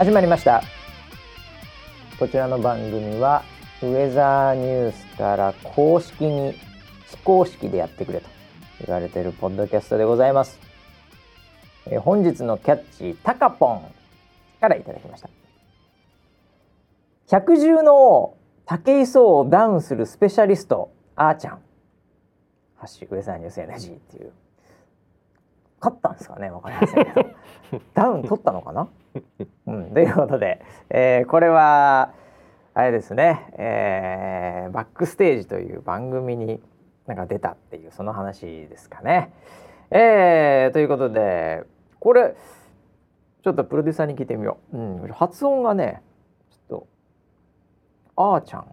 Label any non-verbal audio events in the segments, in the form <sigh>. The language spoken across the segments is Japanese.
始まりました。こちらの番組はウェザーニュースから公式に非公式でやってくれと言われているポッドキャストでございます、えー本日のキャッチタカポンからいただきました。百獣の王武井壮をダウンするスペシャリストあーちゃん。ハッシュウェザーニュース NG っていう勝ったんですかねわかりませんけど。ダウン取ったのかな？うん、ということで、えーこれはあれですね、えーバックステージという番組になんか出たっていうその話ですかね。えーということでこれちょっとプロデューサーに聞いてみよう。うん、発音がねちょっとあーちゃん。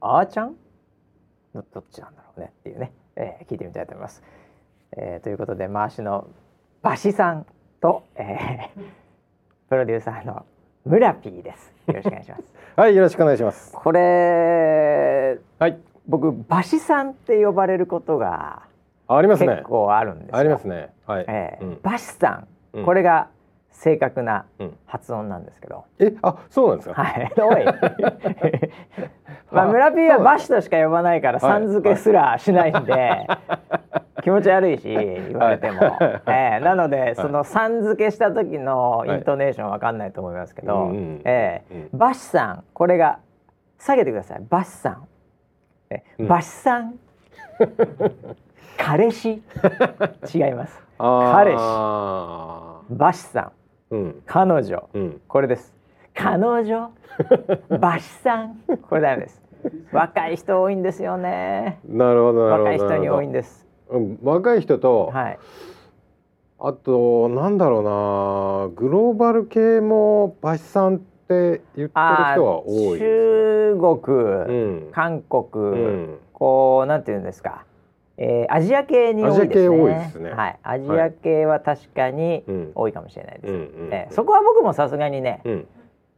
あーちゃん？どどっちなんだろうねっていうね、えー聞いてみたいと思います。えーということで回しのバシさんと、えー <laughs> プロデューサーの村 P です。よろしくお願いします。<laughs> はい、よろしくお願いします。これはい、僕バシさんって呼ばれることがあありますね結。構あるんですよ。ありますね。はい。ええうんバシさん、うんこれが正確なうん発音なんですけど。え、あ、そうなんですか？はい。<laughs> おい。まあは村 P はそうなんバシとしか呼ばないからさん付けすらしないんで。気持ち悪いし言われても、はい。ええなのでそのさん付けした時のイントネーションわかんないと思いますけど、うんうんえバシさんこれが下げてください。バシさん、えうん。バシさん。<laughs> 彼氏。違います。彼氏。あバシさん。彼女。うん。これです。彼女。<laughs> バシさん。これダメです。若い人多いんですよね。なるほど、なるほど。若い人に多いんで。です。うん、若い人と、はいあと、なんだろうな、グローバル系もバシさんって言ってる人は多いね。中国、うん。韓国、うん。こうなんていうんですか、えーアジア系に多いですねアジア系多いですねはい、アジア系は確かにうん多いかもしれないです、うんうんえーそこは僕もさすがにね、うん。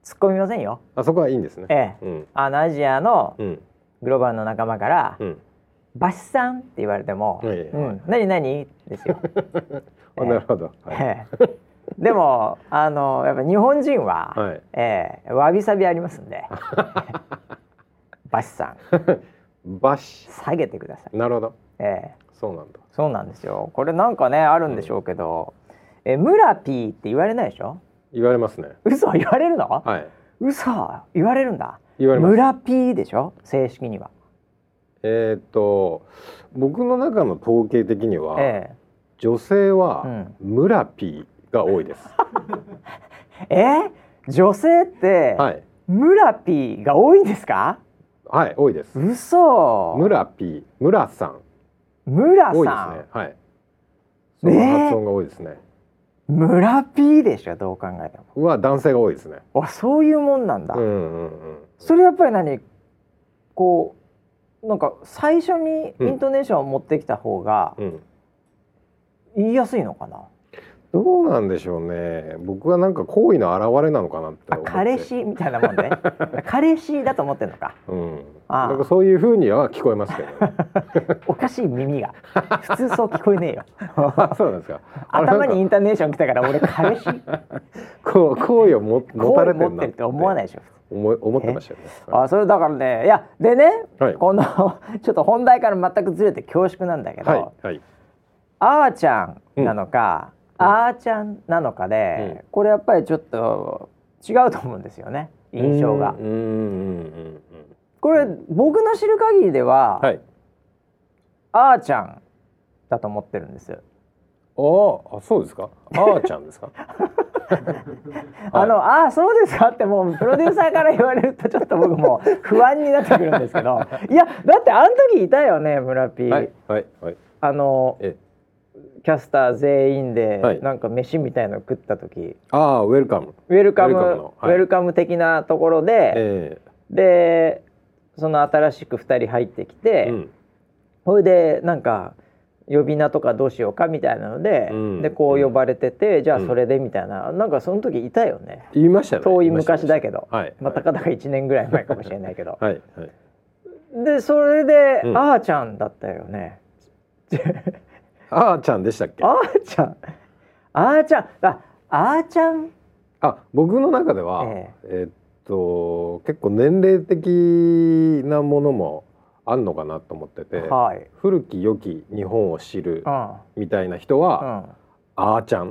突っ込みませんよあそこはいいんですね。ええうん。あのアジアのうん。グローバルの仲間からうん。「バシさん」って言われても「はいはいうん、何何?」ですよ。<laughs> あ、なるほど。でもあのやっぱ日本人は、はいええわびさびありますんで <laughs> バシさんバシ。下げてください。なるほど。ええそうなんだ。そうなんですよ。これなんかねあるんでしょうけど、え村 P って言われないでしょ？言われますね。嘘言われるの？はい。嘘言われるんだ。言われます。村 P でしょ？正式には。えーっと僕の中の統計的には、え女性はうん村 P が多いです。<laughs> え？え女性って、はい村 P が多いんですか？はい多いです。嘘。村 P 村さん村多いですさん、ね。はい。その発音が多いですね。村 P でしょどう考えても。は男性が多いですね。あそういうもんなんだ。うんうんうん。それやっぱり何？こうなんか最初にイントネーションを持ってきた方がうん。言いやすいのかな？どうなんでしょうね。僕はなんか好意の表れなのかなって彼。氏みたいなもんで <laughs> 彼氏だと思ってんのかうん。ああなんかそういう風には聞こえますけど、ね。<laughs> おかしい耳が普通そう聞こえねえよあ <laughs> そうなんですか。頭にインターネーション来たから俺彼氏かこう好意をも持たれてるなこう持ってるって思わないでしょ思い思ってましたよね。あそれだからねいやでね、はいこの <laughs> ちょっと本題から全くずれて恐縮なんだけど、はいはい。あーちゃんなのか、あーちゃんなのかで、これやっぱりちょっと違うと思うんですよね印象がうん。うんうんうんこれ僕の知る限りでは、はい。あーちゃんだと思ってるんです。ああそうですか？あーちゃんですか？あの、あーそうですか？ってもうプロデューサーから言われるとちょっと僕も不安になってくるんですけど。いやだってあの時いたよね村 P、はいはいはい。あのえキャスター全員ではい。なんか飯みたいの食った時、ああウェルカム。ウェルカムウェルカム的なところで、えでその新しく2人入ってきえて、うん。それでなんか呼び名とかどうしようかみたいなので、うん。でこう呼ばれてて、じゃあうんそれでみたいな、なんかその時いたよね。言いましたね。遠い昔だけど、はい。まあ、たかだか1年ぐらい前かもしれないけど、はい。はい。でそれで、うん。あーちゃんだったよね。あーちゃんでしたっけ？あーちゃん。あーちゃん。ああーちゃん？あ僕の中では、ええ。っと結構年齢的なものもあんのかなと思ってて、はい。古き良き日本を知るうん。みたいな人うは、ん。あーちゃん？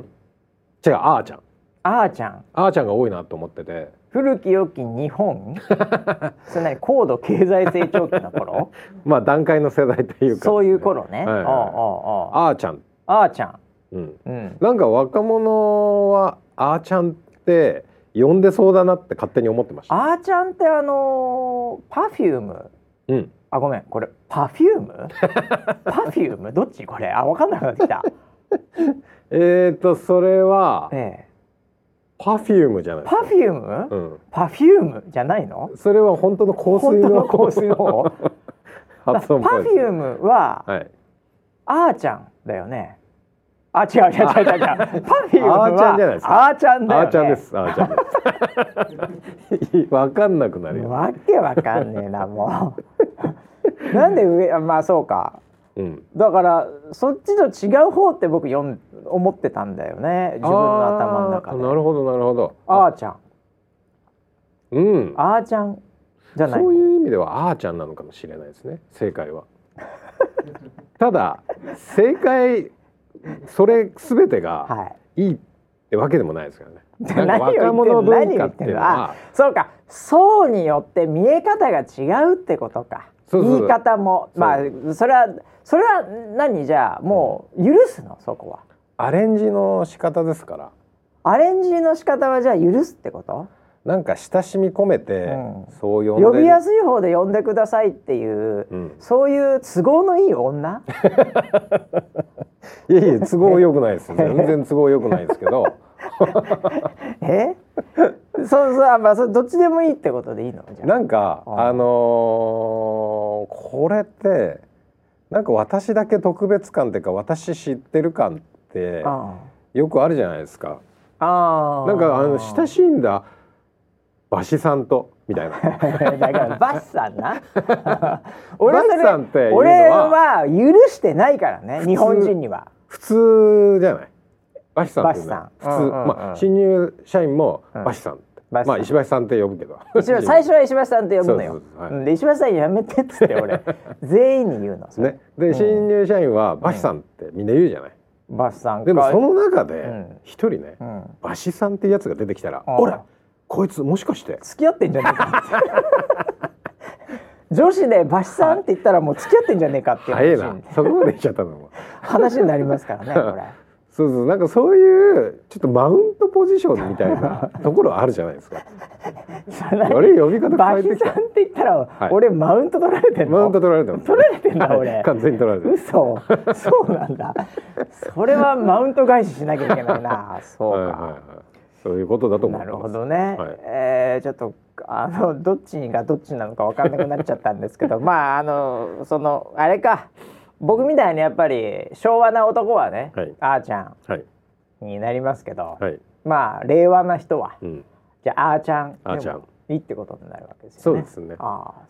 違うあーちゃん。あーちゃん。あーちゃんが多いなと思ってて。古き良き日本？<laughs> それ何高度経済成長期の頃？<laughs> まあ段階の世代というか、そういう頃ね、はいはいあーちゃん、あーちゃん。うん、うん。なんか若者はあーちゃんって呼んでそうだなって勝手に思ってました。あーちゃんってあのー、パフューム？うん、あごめんこれパフュームパフュームどっちこれ？あ分かんなくなってきた。<laughs> えーとそれはええ。パフュームじゃない。パフューム、うん、パフュームじゃないの？それは本当の香水のの香水の方？パフュームははい。あーちゃんだよねあ違う違う違う違うパフュームはあーちゃんじゃないですかあーちゃんだよ、ね、あーちゃんです。あーちゃんです。<laughs> わかんなくなるよ。わけわかんねえなもうなんで上あまあそうかうん。だからそっちと違う方って僕読ん思ってたんだよね自分の頭の中でなるほどなるほど。あーちゃんうん。あーちゃんじゃないそういう意味ではあーちゃんなのかもしれないですね。正解は。ただ正解それすべてがはい。いいってわけでもないですからね。<laughs> 何を言っていうのは。そうか。層によって見え方が違うってことか。言い方も。まあそれはそれは何？じゃあもう許すの？そこは。アレンジの仕方ですから。アレンジの仕方はじゃあ許すってこと？なんか親しみ込めて、うん。そう呼んで。呼びやい。すい方で呼んでくださいっていう、うん。そういう都合のいい女？<laughs> いやいや都合良くないです。全然都合良くないですけど。<laughs> え？そうそうあまあそれどっちでもいいってことでいいの？じゃあ。なんかああのーこれってなんか私だけ特別感っていうか私知ってる感ってあよくあるじゃないですか。あなんかあの親しいんだ馬師さんとみたいな。<laughs> だからバシさんな。<laughs> 俺さんって俺は許してないからね日本人には。普通じゃない？馬師さんっていうのは普通、うんうんうん。まあ新入社員もうん。馬師さんって、馬師さん。まあ石橋さんって呼ぶけど。最初は石橋さんって呼ぶのよ。はい。うんで石橋さんやめてっつって俺 <laughs> 全員に言うのね、で新入社員は馬師さんってみんな言うじゃない？バシさんかでもその中でうん。一人ね、うん。馬師さんってやつが出てきたら、ほらこいつもしかして。付き合ってんじゃねえか。って女子でバシさんって言ったらもう付き合ってんじゃねえかっていうそこまでいっちゃったの。も話になりますからね <laughs> これ。そうそうなんかそういうちょっとマウントポジションみたいな <laughs> ところあるじゃないですか。あれ呼び方バ変えてきた。シさんって言ったら、はい。俺マウント取られてんの？マウント取られてます。取られてんだはい。俺。完全に取られてます嘘。そうなんだ。それはマウント返ししなきゃいけないな。そうか、はいはいはいそういうことだと思ってます。なるほどね、はい。えーちょっとあのどっちがどっちなのか分かんなくなっちゃったんですけど <laughs> まああのそのあれか。僕みたいにやっぱり昭和な男はね、はい。あーちゃはい。んになりますけど、はい。まあ令和な人はうん。じゃああーちゃんあーちゃん。いいってことになるわけですよね。そうですね。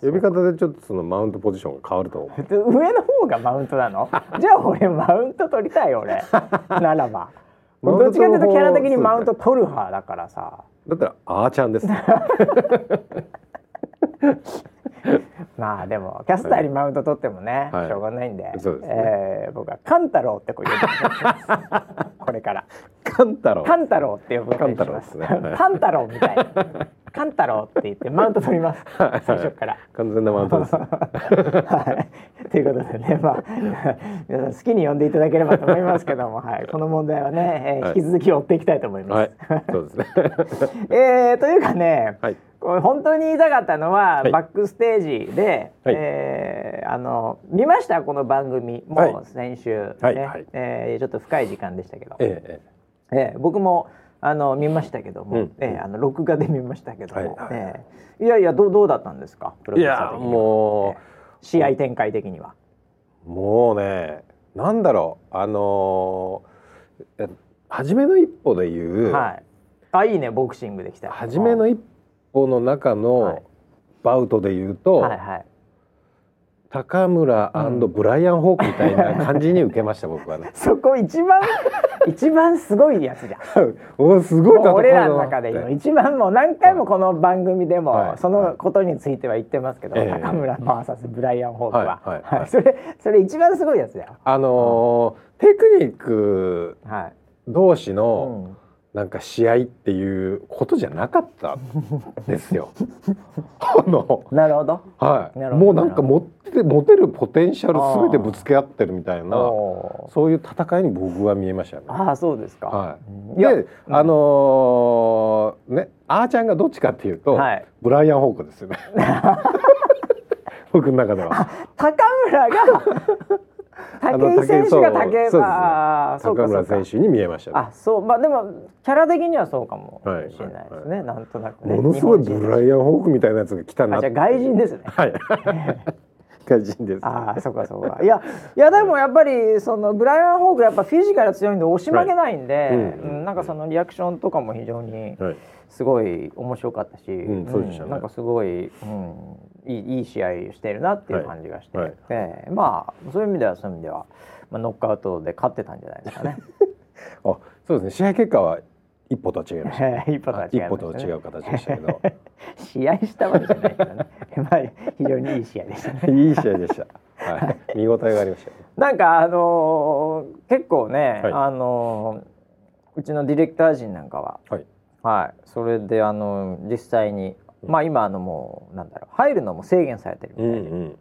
呼び方でちょっとそのマウントポジションが変わると思う。<laughs> で上の方がマウントなの？<laughs> じゃあ俺マウント取りたい俺。ならばどっちかというとキャラ的にマウント取る派だからさ。だったらあーちゃんです <laughs> <laughs> まあでもキャスターにマウント取ってもね、はい。しょうがないんで、そうですね。えー僕はカンタロウってこう呼ぶ <laughs> これから。カンタロウカンタロウって呼ぶカンタロウですね。タロウみたいな。カンタロウって言ってマウント取ります。最初から。完全なマウントです。<laughs> はい、ということでね、まあ、皆さん好きに呼んでいただければと思いますけども、はい、この問題はね、えーはい。引き続き追っていきたいと思います。はい。そうですね。えーというかね、はい本当に言いたかったのは、はい。バックステージで、はい。えーあの見ました？この番組。もはい。う先週、ねはい。はい。えーちょっと深い時間でしたけど、えええー僕もあの見ましたけども、うん。えーあの録画で見ましたけども、はい。はいえ。ーいやいやどうどうだったんですか？プロデューサー的には。もうえー試合展開的には。もうねなんだろう。あのーえ初めの一歩でいう、はい。あいいねボクシングできた。初めの一歩の中はのい。バウトでいうと、はいはい。高村ブライアン・ホークみたいな感じに受けました、僕はね。<laughs> そこ一番 <laughs> 一番すごいやつじゃん。おすごい俺らの中で今一番もう何回もこの番組でもはい。そのことについては言ってますけど、ええ。高村 VS ブライアン・ホークは、はいはい。はい。それそれ一番すごいやつだよ。あのーテクニックはい。同士うのんなんか試合っていうことじゃなかったんですよ。<laughs> あのなるほど。はい、もうなんか持って持てるポテンシャルすべてぶつけ合ってるみたいなそういう戦いに僕は見えましたね。ああそうですか。はい、いやで、あのーねあーちゃんがどっちかっていうと、はいブライアン・ホークですよね <laughs> 僕の中では。高村が武井選手が武井そうですね。村選手に見えましたね。あそう。まあでもキャラ的にはそうかもはいしれないですね、なんとなくね。ものすごいブライアン・ホークみたいなやつが来たなあじゃあ外人ですね。<laughs> はい。<laughs> 外人です。ああそうかそうか。いやいやでもやっぱりそのブライアン・ホークやっぱフィジカル強いんで押し負けないんで、はい。うんうん。なんかそのリアクションとかも非常にはい。すごい面白かったし、んそうでしたね。なんかすごい、うん、いいいい試合してるなっていう感じがして、はい。でまあそういう意味ではそういう意味では、まあ、ノックアウトで勝ってたんじゃないですかね。<laughs> あそうですね。試合結果は一歩とは違いました。<laughs> 一歩とは違いましたね。一歩と違う形でしたけど。<laughs> 試合したわけじゃないけどね。まあ非常にいい試合でしたね。いい試合でした。はい、見応えがありましたよ。なんかあのー結構ね、はい。あのーうちのディレクター陣なんかは、はい。はい、それであの実際に、まあ今あのもうなんだろう入るのも制限されてるみたいで、うんうんうんうん。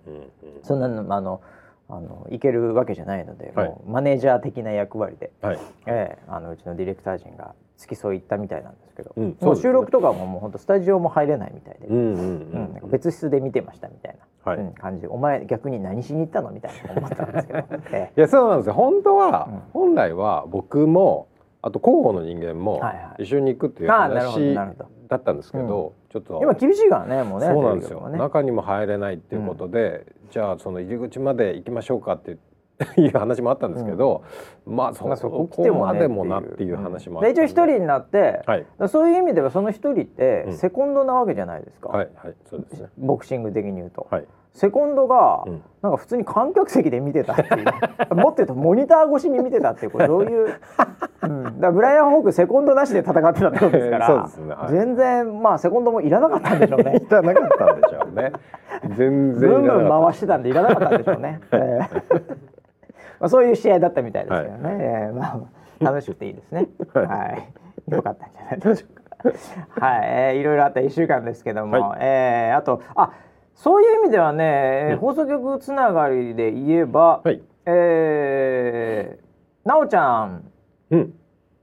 そんなのあのあのいけるわけじゃないので、はい。もうマネージャー的な役割で、はい。ええあのうちのディレクター陣が付き添い行ったみたいなんですけど、うん。もそう収録とかももう本当スタジオも入れないみたいで、うん別室で見てましたみたいな、はい。うん感じで。お前逆に何しに行ったのみたいな思ったんですけど、<laughs> えいやそうなんですよ。本当は、うん。本来は僕もあと広報の人間もはいはい。一緒に行くっていう話だったんですけど、ちょっと。え今厳しいからねもうねそうなんですよ、ね。中にも入れないっていうことで、じゃあその入り口まで行きましょうかって <laughs> いう話もあったんですけど、まあそまあそここまでもなっていう話もあったんで。一応一人になって、はい。らそういう意味ではその一人ってうん。セコンドなわけじゃないですか、はいはい。そうですね。ボクシング的に言うと、はい。セコンドが、うん。なんか普通に観客席で見てたっていう。<laughs> もっと言うとモニター越しに見てたっていうこれ <laughs> どういう、うん、だブライアン・ホークセコンドなしで戦ってたってことですから。そうですね。はい。全然まあセコンドもいらなかったんでしょうね。いらなかったんでしょうね。全然ブンブン回してたんでいらなかったんでしょうね。ええまあそういう試合だったみたいですけどね。ええまあ楽しくていいですね。<laughs> はい。よかったんじゃないでしょうか。はい、えーいろいろあった一週間ですけども、はえーあとあそういう意味ではね、うん。放送局つながりで言えば、はい。えー、なおちゃん、うん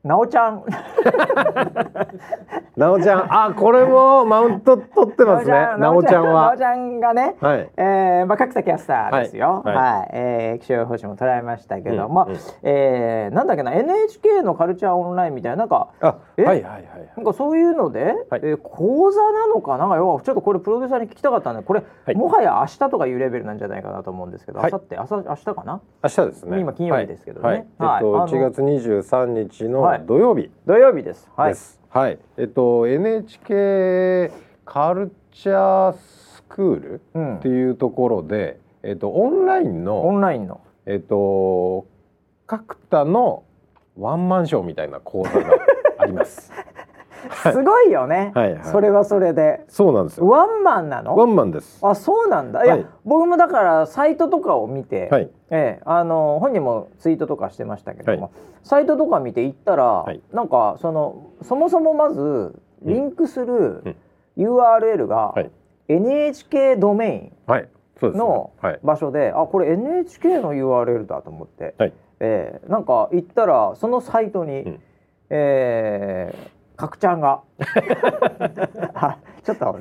なおちゃん、<laughs> なおちゃん。あこれもマウント取ってますね。なおちゃんなは。おちゃんがね、はい。えーまあ、角田キャスターですよ。はい。い、ははい。えー気象予報士も捉えましたけど、うんまあ、うん。えーなんだっけな NHK のカルチャーオンラインみたいななんかあえ？はいはいはい。なんかそういうので、はい。えー講座なのかな？んか要はちょっとこれプロデューサーに聞きたかったんでこれ、はい。もはや明日とかいうレベルなんじゃないかなと思うんですけど、はい。明後日朝明日かな？明日ですね。今金曜日ですけどね。はい。はい。えっとはい。1月23日のはい土曜日土曜日です。はい。はい、えっと NHK カルチャースクールうんっていうところで、えっとオンラインオのンラインの。えっと角田のワンマンショーみたいな講座があります。<laughs> はいすごいよね、はいはいそれはそれで。そうなんですよ。ワンマンなの？ワンマンです。あそうなんだいや、はい僕もだからサイトとかを見て、はいええあの本人もツイートとかしてましたけども、はいサイトとか見て行ったら、いなんかそのそもそもまずリンクするうん URL がはい NHK ドメはい。そうです、ね。のはい。イン場所で、あこれ NHK の URL だと思って、はい。ええなんか行ったらそのサイトに、うんええ角ちゃんが。あ <laughs> ちょっと。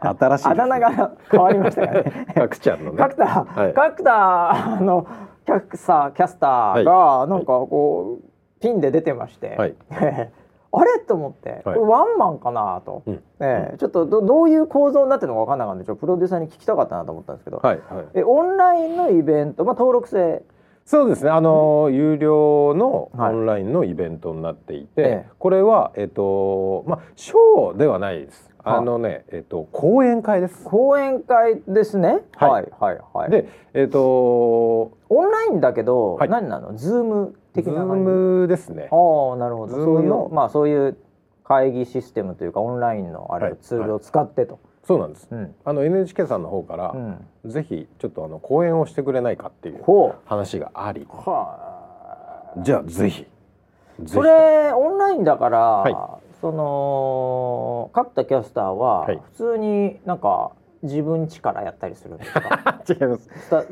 新しいね、あだ名が変わりましたからね。<laughs> 角ちゃんのね。角田、はい。角田あのキャクサキャスターがなんかこう、ピンで出てまして、はい。<laughs> あれ？と思って、はい。これワンマンかなと、うん。ええ。ちょっとどどういう構造になってるのか分かんなかったんでちょっとプロデューサーに聞きたかったなと思ったんですけど、はいはい。えオンラインのイベント、まあ、登録制そうですね。あの、有料のオはいンラインのイベントになっていて、ええこれはえっ、とまあショーではないです。はああのね、えっ、と講演会です。講演会ですね。はいはいはいはい。で、えっ、とオンラインだけど、はい何なの？ズーム的ズーな感じ？ムですね。ああなるほど。そういのうまあそういう会議システムというかオンラインのあれ、はいツールを使ってと。そうなんです。うん。あの NHK さんの方から、うん。ぜひちょっとあの講演をしてくれないかっていうほ話があり、う。はあ。じゃあぜひ。それオンラインだから、はいその角田キャスターははい普通になんか自分家からやったりするんですか？<laughs> 違います。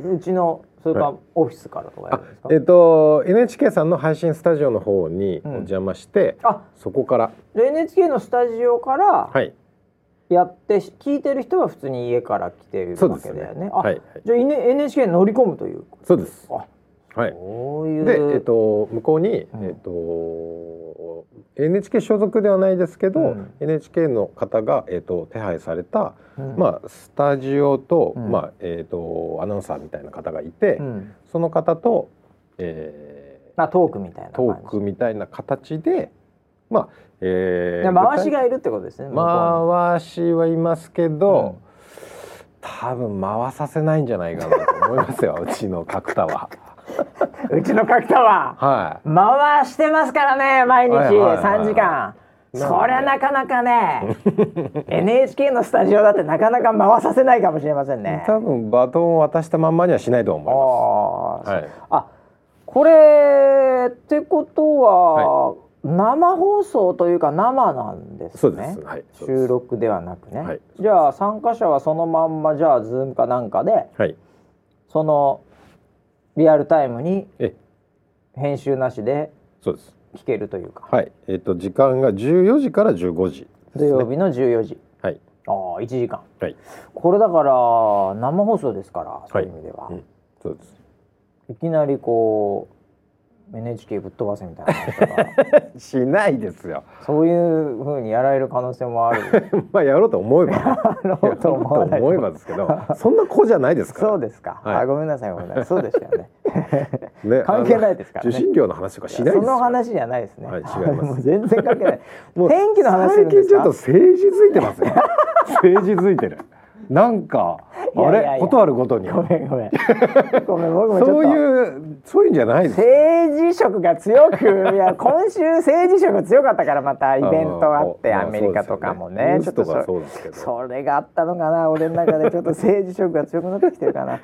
うちのそれかはらオフィスからとかやるんですか、えっ、と NHK さんの配信スタジオの方にうんお邪魔して、あそこからで NHK のスタジオからはいやって、聞いてる人は普通に家から来てるわけだよね。あ、はい、はい、じゃあいね NHK に乗り込むというそうです。あはい。そういうで、えっ、と向こうに、うん。えっ、と NHK 所属ではないですけど、うん。NHK の方がえっ、と手配された、うん。まあスタジオと、うん。まあえっ、とアナウンサーみたいな方がいて、うん。その方と、えあトークみたいなトークみたいな形で、まあ、えでー、回しがいるってことですね回しはいますけど、多分回させないんじゃないかなと思いますよ <laughs> うちの角田は。<laughs> うちの角田は。はい。回してますからね毎日はいはいはいはい。3時間。そりゃなかなかね <laughs> NHK のスタジオだってなかなか回させないかもしれませんね。多分バトンを渡したまんまにはしないと思います。あー、はい。あこれってことは、生放送というか生なんですね。はい。収。録ではなくね、はいじゃあ参加者はそのまんまじゃあズームかなんかではい。そのリアルタイムにえ、編集なしでそうです。聞けるというか、はい。えっ、と時間が14時から15時ね。土曜日の14時はい。ああ1時間はい。これだから生放送ですからそういう意味では、うんそうです。いきなりこう NHK ぶっ飛ばせみたいな <laughs> しないですよ。そういう風にやられる可能性もある <laughs> まあやろうと思えば、やろうと思えばですけど、そんな子じゃないですから。そうですか、はい。あごめんなさいごめんなさい。そうでしたよね。<laughs> ね関係ないですからね。受信料の話とかしないですよ。その話じゃないですね、はい違います。全然関係ない。もう天気の話最近ちょっと政治づいてますよ。政治づいてる。なんかあれことあるごとに。ごめんごめんごめん僕も <laughs> そういうそういうんじゃないです。政治色が強くいや今週政治色強かったからまたイベントあってまあアメリカとかもねちょっとそそうですけど。それがあったのかな俺の中でちょっと政治色が強くなってきてるかな。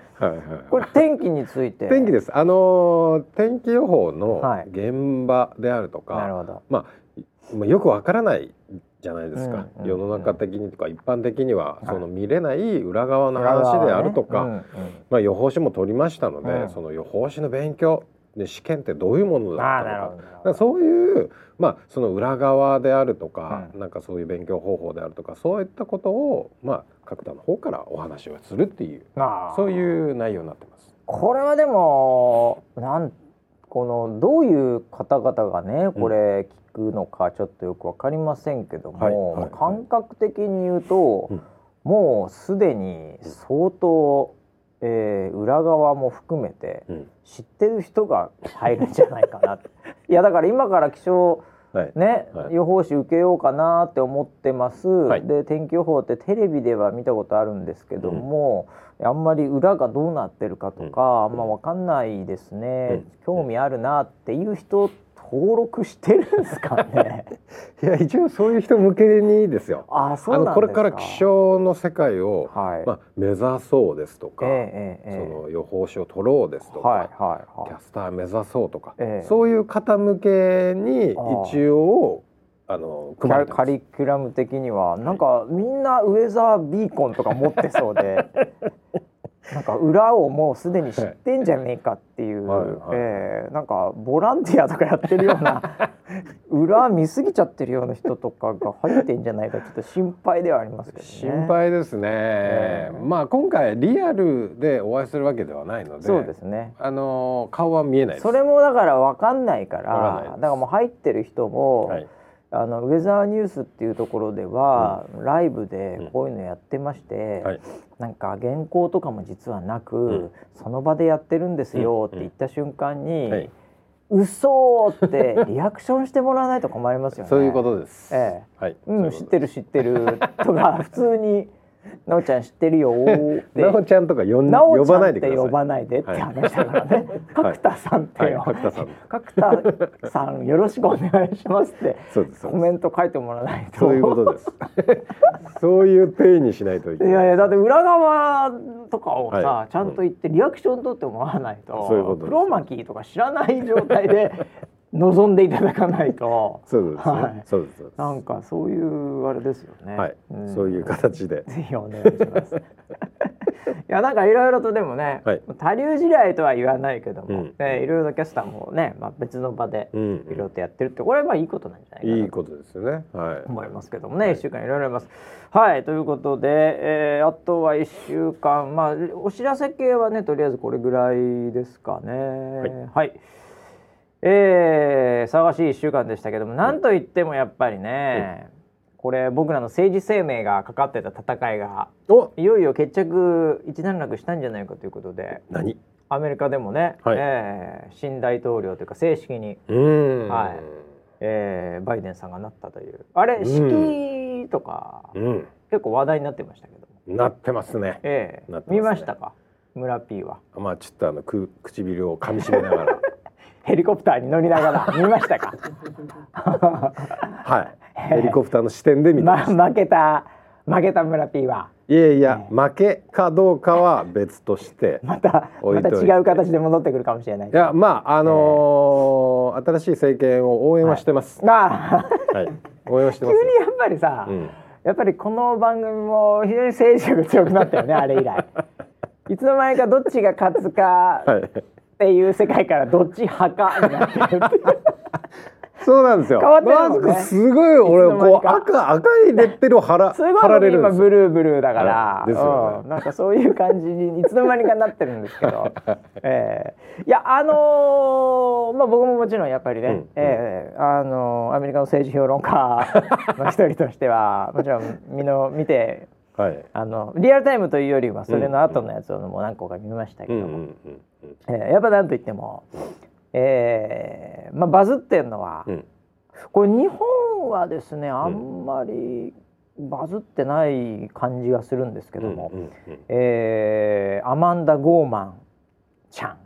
これ天気について天気です。あのー天気予報のはい現場であるとか、なるほどまあいまあよくわからないじゃないですか。世の中的にとか一般的には、い。その見れない裏側の話であるとか、まあ予報士も取りましたので、うん。その予報士の勉強で試験ってどういうものだったのか。からそういうまあその裏側であるとか、うん。なんかそういう勉強方法であるとかそういったことをまあ角田の方からお話をするっていうそういう内容になってます。これはでもなんこのどういう方々がねこれ聞くのかちょっとよくわかりませんけども、はいはいはい。感覚的に言うと、うん。もうすでに相当、えー裏側も含めてうん。知ってる人が入るんじゃないかなって <laughs> いやだから今から気象はい。ね、はい。予報士受けようかなって思ってます、はい。で天気予報ってテレビでは見たことあるんですけども、あんまり裏がどうなってるかとか、あんま分かんないですね、うん。興味あるなっていう人登録してるんですかね？<laughs> いや一応そういう人向けにですよ。あそうのこれから気象の世界を、はい、まあ、目指そうですとか、えええええその予報士を取ろうですとか、えはいはいはい。キャスター目指そうとか、ええ。そういう方向けに一応あのカリキュラム的にはなんかみんなウェザービーコンとか持ってそうで <laughs> なんか裏をもうすでに知ってんじゃねえかっていう、はいはい。えーなんかボランティアとかやってるような <laughs> 裏見すぎちゃってるような人とかが入ってんじゃないかちょっと心配ではありますけどね。心配ですね、ええまあ今回リアルでお会いするわけではないのでそうですね。あの顔は見えないそれもだから分かんないからだからもう入ってる人も、はい。あのウェザーニュースっていうところでは、ライブでこういうのやってまして、はいなんか原稿とかも実はなく、んその場でやってるんですよって言った瞬間に、はい嘘ってリアクションしてもらわないと困りますよね。<laughs> そういうことです。ええはい。うん、知ってる。る知ってるとか普通に「なおちゃん知ってるよ」って <laughs> なおちゃんとか呼ん呼なおちゃんっばないでください。て呼ばないでって話だからね。角田さんってはいよ。角田さん角田さんよろしくお願いしますってコメント書いてもらわないと。そういうことです。<laughs> そういう体にしないといけない。いやいやだって裏側とかをさ、はいちゃんと言ってリアクション取ってもらわないと、そういうこと黒巻きとか知らない状態で臨んでいただかないとそうですね。はいそうです。なんかそういうあれですよね。はい、んそういう形で。ぜひお願いします。<laughs> いやなんかいろいろとでもね、はい多流時代とは言わないけども、うんねいろいろなキャスターもね、まあ、別の場でうんいろいろとやってるってこれはまあいいことなんじゃないかなといいことですよね。はい。思いますけどもね、一週間いろいろあります。はいということで、えーあとは一週間まあお知らせ系はねとりあえずこれぐらいですかね。はい。えー、騒がしい一週間でしたけども、なんといってもやっぱりね、これ僕らの政治生命がかかってた戦いがお、いよいよ決着一段落したんじゃないかということで何？アメリカでもね、はい。えー新大統領というか正式に。はい。えーバイデンさんがなったという。あれうん。式とか、うん。結構話題になってましたけども、なってますね。えーね。見ましたか？村 P は。まあちょっとあのく <laughs> 唇を噛み締めながら。ヘリコプターに乗りながら <laughs> 見ましたか？はい。ヘリコプターの視点で見てまました。負けた負けた村 P はいやいや、負けかどうかは別として。またまた違う形で戻ってくるかもしれないいやまああのー新しい政権を応援はしてます。まあはい。応援はして急ます。にやっぱりさ、うん。やっぱりこの番組も非常に政治力強くなったよねあれ以来 <laughs> いつの間にかどっちが勝つかはい。っていう世界からどっち派かになってるっていう。そうなんですよ。変わってるもんね。すごい俺こう赤赤いレッテルを貼ら <laughs> すごい貼られるん今ですよ。ブルーブルーだから、はいですよね。うん、なんかそういう感じにいつの間にかなってるんですけど、<laughs> えーいやあのーまあ僕ももちろんやっぱりね、うんえーあのーアメリカの政治評論家の一人としてはもちろん見の見てはい。あのリアルタイムというよりはそれの後のやつをもう何個か見ましたけども、えーやっぱなんといっても、えーまあ、バズってんのは、うん。これ日本はですねあんまりバズってない感じがするんですけども、えーアマンダ・ゴーマンちゃん。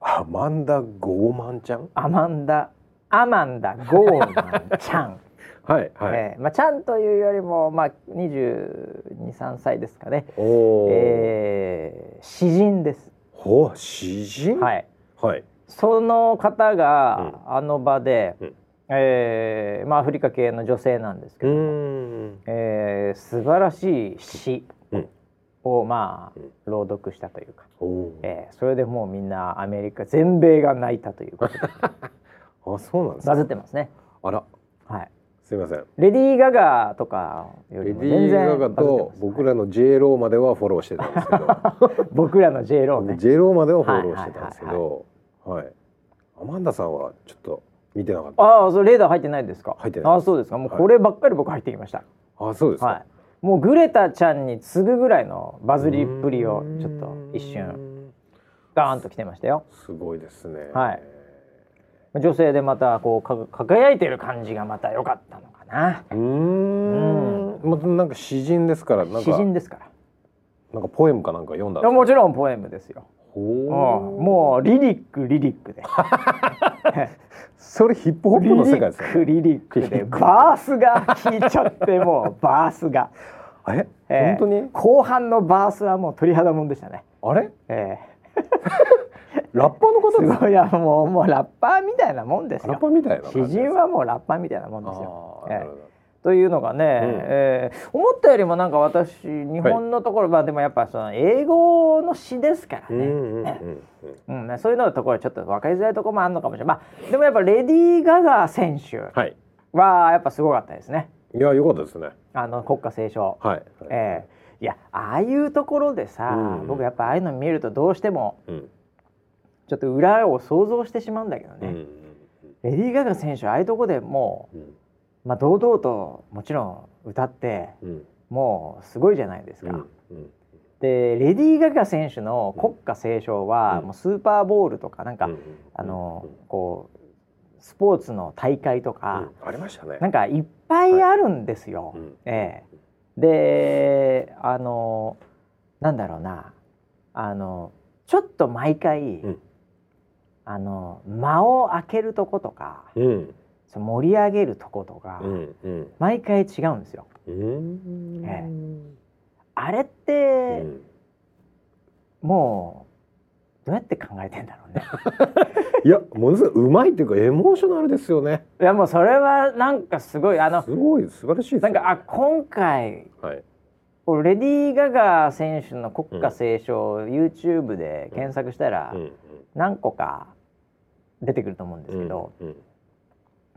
アマンダゴーマンちゃん？アマンダアマンダ・ゴーマンちゃん、はいはい。えーまあ、ちゃんというよりも、まあ、223歳ですかね、おお。えー詩人です。ほう詩人？。はいい、はい。その方があの場で、うんえーまあ、アフリカ系の女性なんですけうども、ん。えー素晴らしい詩うんを、まあうん朗読したというか。えーそれでもうみんなアメリカ全米が泣いたということで <laughs> あそうなんですバか。ズってますね。あらはい、すみません。レディー・ガガとかよりレディも全然ー・ガガバズってと僕らの J ローまではフォローしてたんですけど。<laughs> 僕らの J ローね。J ローまではフォローしてたんですけはいど、はい。アマンダさんはちょっと見てなかった。ああ、それレーダー入ってないですか？入ってないああ、そうですか。もうこればっかり僕入ってきました。あ、そうですか。はい。もうグレタちゃんに次ぐぐらいのバズりっぷりをちょっと一瞬ガーンと来てましたよ。すごいですね。はい女性でまたこうか輝いてる感じがまた良かったのかな。うーん。またなんか詩人ですから、なん詩か人ですから。なんかポエムかなんか読んだ。もちろんポエムですよ。もうリリックリリックで。<laughs> それヒップホップの世界ですよね。リリックリリックでバースが効いちゃってもうバースが、<laughs> え、えー本当に？後半のバースはもう鳥肌もんでしたね。あれ？えラッパーの方ですか？ごいいやもうもうラッパーみたいなもんですラッよ。パーみたいな詩。人はもうラッパーみたいなもんですよ。えーというのがね、うんえー思ったよりもなんか私日本のところ、まあでもやっぱその英語の詩ですからね、うんそういうののところはちょっと分かりづらいところもあるのかもしれない、まあ、でもやっぱレディー・ガガ選手はい。はやっぱすごかったですねいや良かったですね。あの国歌斉唱、はい。えーいやああいうところでさ、うん僕やっぱああいうの見るとどうしてもうん。ちょっと裏を想像してしまうんだけどね、うんうんレディー・ガガ選手ああいうところでもうん。うまあ堂々ともちろん歌ってうん。もうすごいじゃないですか。でレディー・ガガ選手の国歌斉唱は、うん。もうスーパーボールとかなんか、うんあのこうスポーツの大会とうん。か、ありましたね。なんかいっぱいあるんですよ。うんええ。であのなんだろうな。あのちょっと毎回、うんあの間を開けるとことかうんその盛り上げるとことか、うんうん毎回違うんですよ。うんえあれって、うんもうどうやって考えてんだろうね。<laughs> いやものすごいうまいっていうかエモーショナルですよね。いやもうそれはなんかすごいあのすごい素晴らしいですよなんかあ今回はい。レディー・ガガ選手の国歌斉唱、YouTube で検索したらうん何個か出てくると思うんですけど、うん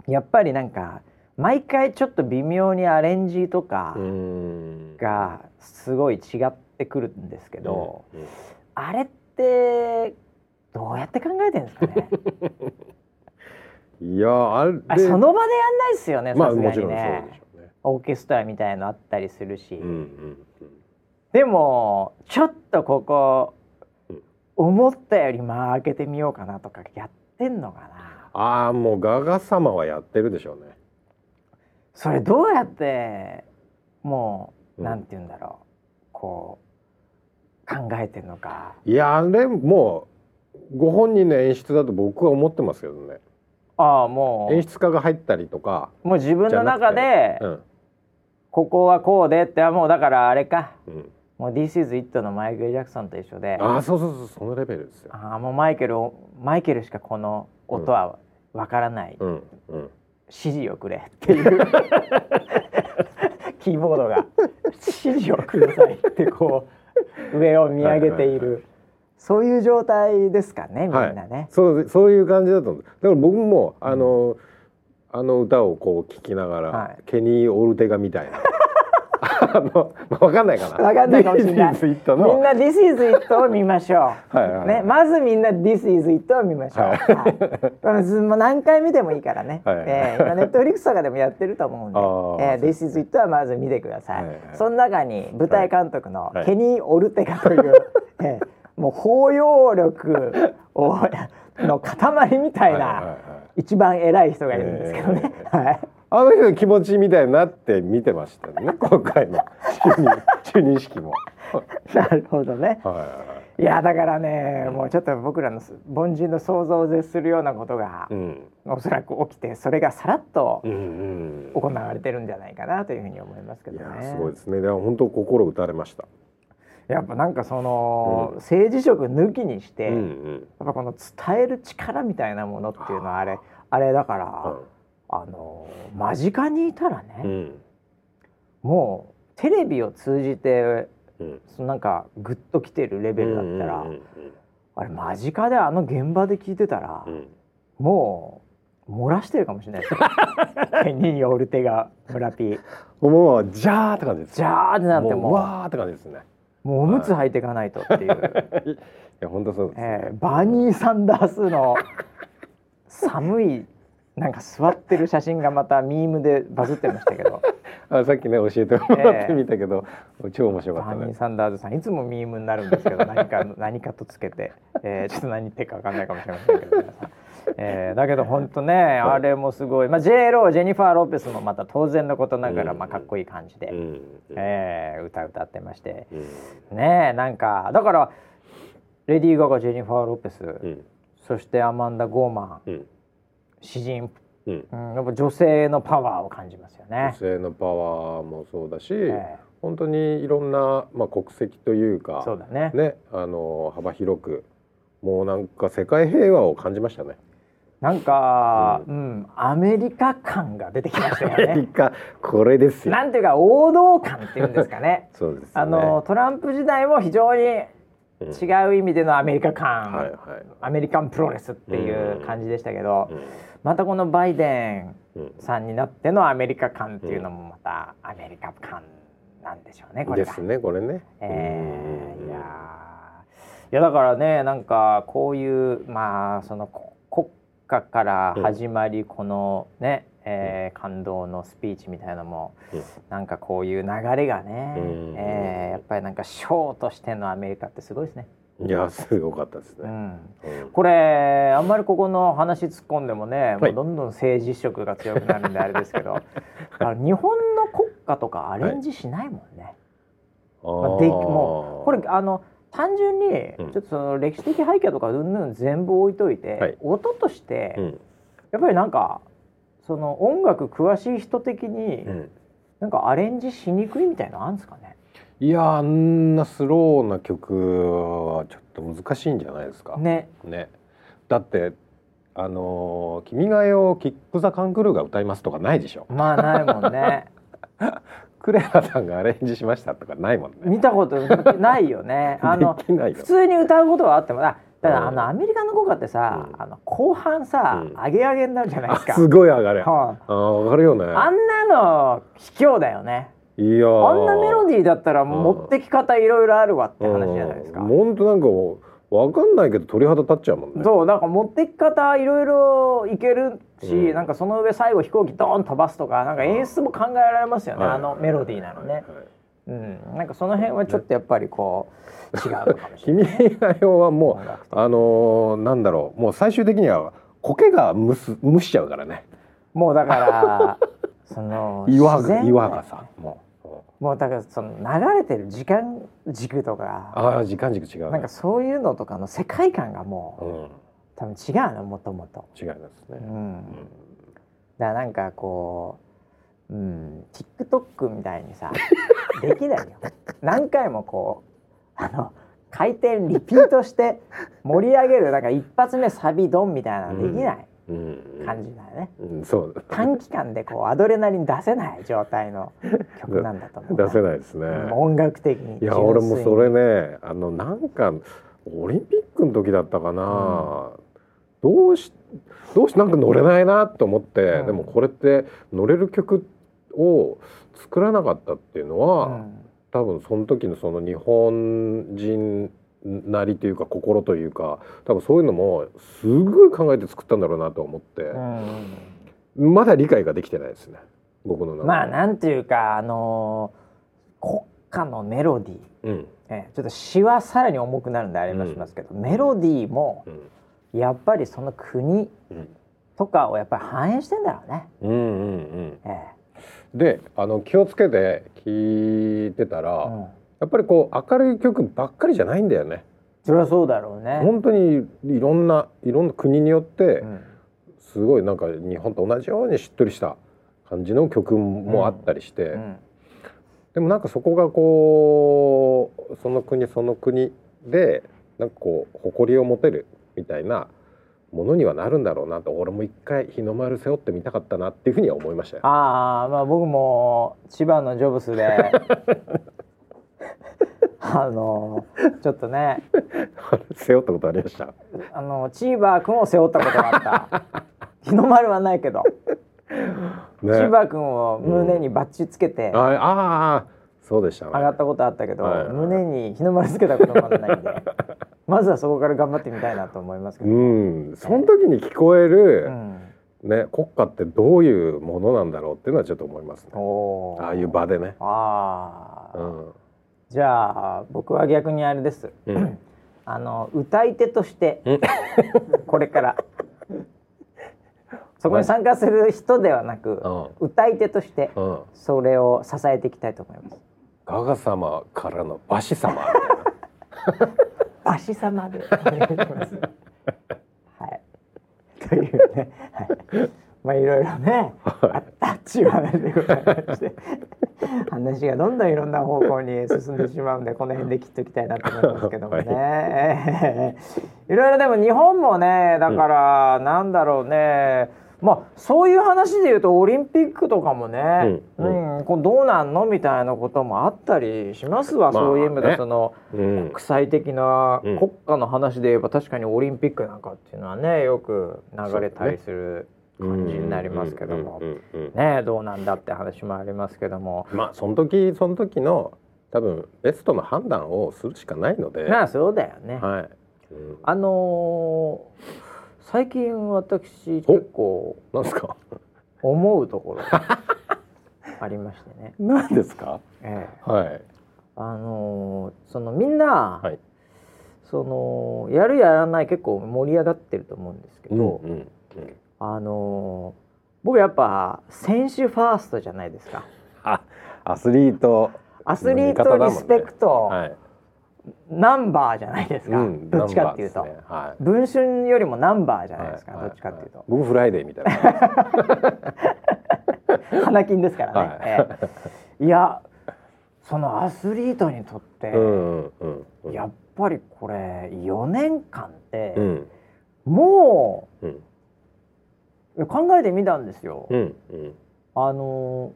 やっぱりなんか毎回ちょっと微妙にアレンジとかうん。がすごい違ってくるんですけど、うんうん。あれってどうやって考えてるんですかね？<laughs> いやあれあその場でやんないですよねまあさすがにね。オーケストラみたいのあったりするし、うんうんでもちょっとここうん。思ったより間開けてみようかなとかやってんのかな？ああもうガガ様はやってるでしょうね。それどうやってもう、うんなんて言うんだろうこう考えてるのかいやあれもうご本人の演出だと僕は思ってますけどね。ああも演出家が入ったりとか。うもう自分の中で、うんここはこうでってもうだからあれかうん。もう「This is It」のマイケル・ジャクソンと一緒で。ああそうそうそうそのレベルですよ。ああもうマイケルをマイケルしかこの音はわからない、うんうん。指示をくれっていう。<laughs> キーボードが。指示をくださいってこう上を見上げていはいはいるそういう状態ですかねみんはなね。そうそういう感じだと思う。だから僕もあの、あの歌をこう聞きながら、はい。ケニー・オルテガみたいな。<laughs> あのわかんないかな。わかんないかもしれないみんな「This is It」を見ましょう。はいはいはいね、まずみんな「This is It」を見ましょう。はいはいもう何回見てもいいからね。はいえネットフリックスとかでもやってると思うんで、えー This is It はまず見てください。はいはいその中に舞台監督のはいケニー・オルテガという、<laughs> えーもう包容力を <laughs> の塊みたいなはいはいはい一番偉い人がいるんですけどね。はい。あの人の気持ちみたいになって見てましたよね <laughs> 今回の就任式も。<laughs> なるほどね。はいはいやだからねもうちょっと僕らの凡人の想像を絶するようなことがうんおそらく起きてそれがさらっとうんうん行われてるんじゃないかなというふうに思いますけどね。すごいですね。でも本当心打たれました。やっぱなんかその、うん政治色抜きにして、うんうやんっぱこの伝える力みたいなものっていうのはあれあれだから、あの間近にいたらね、うん。もうテレビを通じてうん。そのなんかグッときてるレベルだったら、うんうんあれ間近であの現場で聞いてたら、うん。うんもう漏らしてるかもしれないです。<laughs> よ。ケニー・オルテガ村ピー。もうジャーって感じです。じゃーってなってもうわーって感じですね。もうおむつ履いていかないとっていう、<laughs> いや本当そうです、えーバニー・サンダースの寒いなんか座ってる写真がまたミームでバズってましたけど。<laughs> あさっきね教えてもらってみたけど、超面白かったね。バニー・サンダーズさんいつもミームになるんですけど何か <laughs> 何かとつけて、えーちょっと何言ってるか分かんないかもしれませんけど皆さん。えーだけど本当ね <laughs> あれもすごい、まあ、J ロージェニファー・ロペスもまた当然のことながら、うん。まあ、かっこいい感じで、うん。うんえー歌歌ってまして。うん。ねえなんかだからレディー・ガガジェニファー・ロペス、うん。そしてアマンダ・ゴーマンうん詩人、うんうん、やっぱ女性のパワーを感じますよ女ね。性のパワーもそうだし、え本当にいろんな、まあ、国籍というえかそうだねねあの幅広くもうなんか世界平和を感じましたね。なんか、ううんアメリカ感が出てきましたよアメリね。カこれですよ。なんていうか王道感っていうんですかね。<laughs> そうです、ね。あのトランプ時代も非常にうん違う意味でのアメリカ感、はいはい。アメリカンプロレスっていう感じでしたけど、うんまたこのバイデンうん。さんになってのアメリカ感っていうのもまたアメリカ感なんでしょうねこれが。ですねこれね。えーうん。いやー。いやだからねなんかこういうまあそのこ国家から始まりこのね、えー感動のスピーチみたいなのも、うん。なんかこういう流れがね、うん。えーやっぱりなんかショーとしてのアメリカってすごいですね。いやすごかったですね。うん。うん。これあんまりここの話突っ込んでもね、はい。もうどんどん政治色が強くなるんであれですけど <laughs> あの日本の国歌とかアレンジしないもんね。あまあでもうこれあの単純にうん。ちょっとその歴史的背景とかうんぬん全部置いといて、はい。音として、うん。やっぱりなんかその音楽詳しい人的に、うん。なんかアレンジしにくいみたいなのあるんですかね？いやあんなスローな曲はちょっと難しいんじゃないですか。ね。ねだってあのー君が代をキック・ザ・カンクルーが歌いますとかないでしょ。まあないもんね。<laughs> クレアさんがアレンジしましたとかないもんね。見たことないよね。<laughs> あのできないよ普通に歌うことはあってもあだからあうんのアメリカの国歌ってさ、うんあの後半さ、うん上げ上げになるじゃないですか。あすごい上がる。あはー上がるよね。あんなの卑怯だよね。いやー。あんなメロディーだったら持ってき方いろいろあるわって話じゃないですか。うん。本当なんかわかんないけど鳥肌立っちゃうもんね。そうなんか持ってき方いろいろいけるし、うん。なんかその上最後飛行機ドーン飛ばすとかなんか演出も考えられますよね、はい。あのメロディーなのね、はいうん、なんかその辺はちょっとやっぱりこう違うのかもしれない。君が代はもうあのーなんだろう。もう最終的には苔が蒸す蒸しちゃうからね。もうだから <laughs> その岩が自然岩がさ。もう。もうだからその流れてる時間軸とかああ時間軸違うね。なんかそういうのとかの世界観がもう、うん多分違うのもともと。違いますね。うんだからなんかこう、うん、TikTok みたいにさ <laughs> できないよ何回もこうあの回転リピートして盛り上げるなんか一発目サビドンみたいなのできないうん感じだよね、うんそう短期間でこうアドレナリン出せない状態の曲なんだと思う出せい、ないですね。うん音楽的に。いや俺もそれねねあのなんかオリンピックの時だったかな、どうしどうしなんか乗れないなと思って、うん。でもこれって乗れる曲を作らなかったっていうのは、うん。多分その時のその日本人なりというか心というか多分そういうのもすごい考えて作ったんだろうなと思って、うんまだ理解ができてないですね。僕の。まあなんていうかあのー国歌のメロディー。うん。ええちょっと詩はさらに重くなるんでありますけど、メロディーもうん。やっぱりその国うん。とかをやっぱり反映してんだろうね。うんうんうん。えであの気をつけて聞いてたら、えうん、やっぱりこう明るい曲ばっかりじゃないんだよね。そりゃそうだろうね。本当にいろんないろんな国によってうんすごいなんか日本と同じようにしっとりした感じの曲もあったりして、うんでもなんかそこがこうその国その国でなんかこう誇りを持てるみたいなものにはなるんだろうなと俺も一回日の丸背負ってみたかったなっていうふうには思いましたよ。ああまあ僕も千葉のジョブスで <laughs> あのちょっとね。<laughs> 背負ったことありました？あのチーバー君を背負ったことがあった。<laughs> 日の丸はないけど、ね <laughs> チーバー君を胸にバッチつけて。あああそうでした。ね。上がったことあったけど、はい。はい胸に日の丸つけたことまだないんで。まずはそこから頑張ってみたいなと思いますけど、うん、その時に聞こえうる、ん。ね国家ってどういうものなんだろうっていうのはちょっと思いますね。ああいう場でね。ああ、うん。じゃあ僕は逆にあれです、うん <clears throat> あの歌い手としてうん <laughs> これからそこに参加する人ではなく、うん歌い手としてうん。それを支えていきたいと思います。ガガ様からの馬車様。<laughs> バシ様で。<laughs> はい。というね、はい。まあいろいろね、あったっちゅう話でございまして、<laughs> 話がどんどんいろんな方向に進んでしまうんで、この辺で切っておきたいなと思いますけどもね。いろいろでも日本もね、だから、なんだろうね。まあそういう話で言うとオリンピックとかもね、ううんんこうどうなんのみたいなこともあったりしますわ、まあそういう意味でねそのうん。国際的なうん国家の話で言えば確かにオリンピックなんかっていうのはねよく流れたりする感じになりますけどもうんうんうんうんねどうなんだって話もありますけどもまあその時その時の多分ベストの判断をするしかないので。まあそうだよね。はい。うんあのー最近私結構なんですか？思うところがありましてね。<laughs> 何ですか？ええ、はいあのーそのみんな、はいそのやるやらない結構盛り上がってると思うんですけど、うんうんあのー僕やっぱ選手ファーストじゃないですか。<laughs> あアスリートアスリートリスペクト、はい。ナンバーじゃないですか、うんどっちかっていうと、ね。はい。文春よりもナンバーじゃないですか、はいどっちかっていうと、は僕フライデーみたいな。花金ですからね、はい。ええ。いやそのアスリートにとって、うんうんうん。うんやっぱりこれ4年間って、うん。もうんういや考えてみたんですよ。うんうん。あの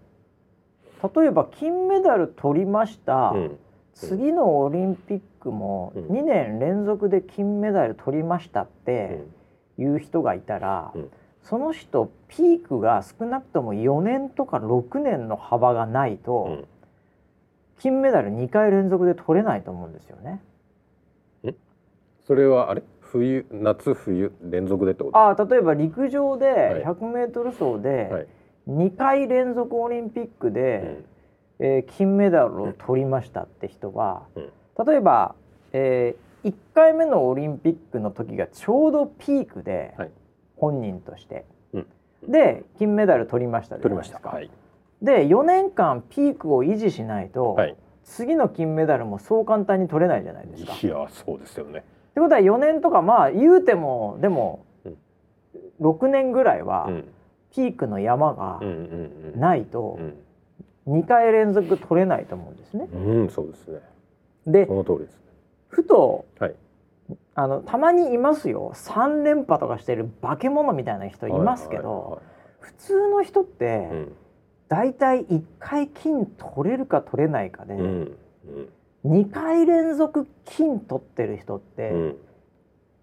例えば金メダル取りました、うん次のオリンピックもうん。2年連続で金メダル取りましたっていう人がいたら、うん。その人ピークが少なくとも4年とか6年の幅がないと、うん。金メダル2回連続で取れないと思うんですよね。それはあれ？冬夏冬連続でってこと？あ例えば陸上はい。で 100m 走はい。で2回連続オリンピックで、えー金メダルを取りましたって人は、うん。例えば、え1回目のオリンピックの時がちょうどピークで、はい。本人として、うん。で金メダル取りました取り。ました。はい。で4年間ピークを維持しないと、はい。次の金メダルもそう簡単に取れないじゃないですか。いやそうですよねってことは4年とかまあ言うてもでもうん。6年ぐらいはうん。ピークの山がないとうん。2回連続取れないと思うんですね。うんそうですね。でその通りですね。ふとはい。あのたまにいますよ。3連覇とかしてる化け物みたいな人いますけど普通の人ってはいはいはいだいたい1回金取れるか取れないかでうんうん2回連続金取ってる人って、うん。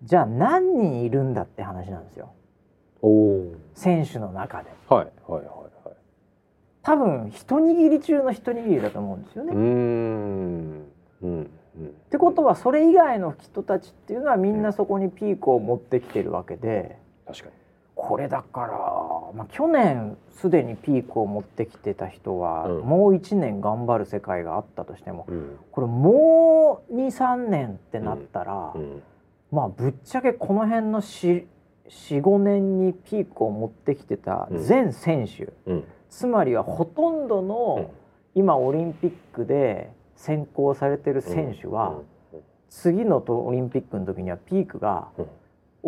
じゃあ何人いるんだって話なんですよ。選手の中で。はいはいはいはい。多分一握り中の一握りだと思うんですよね。うーん。うんってことはそれ以外の人たちっていうのはみんなそこにピークを持ってきてるわけで。確かにこれだから、まあ、去年すでにピークを持ってきてた人は、うん。もう1年頑張る世界があったとしてもうん。これもう23年ってなったら、うん。まあぶっちゃけこの辺の45年にピークを持ってきてた全選手、うん。つまりはほとんどの今オリンピックで選考されてる選手は、次のオリンピックの時にはピークが、うん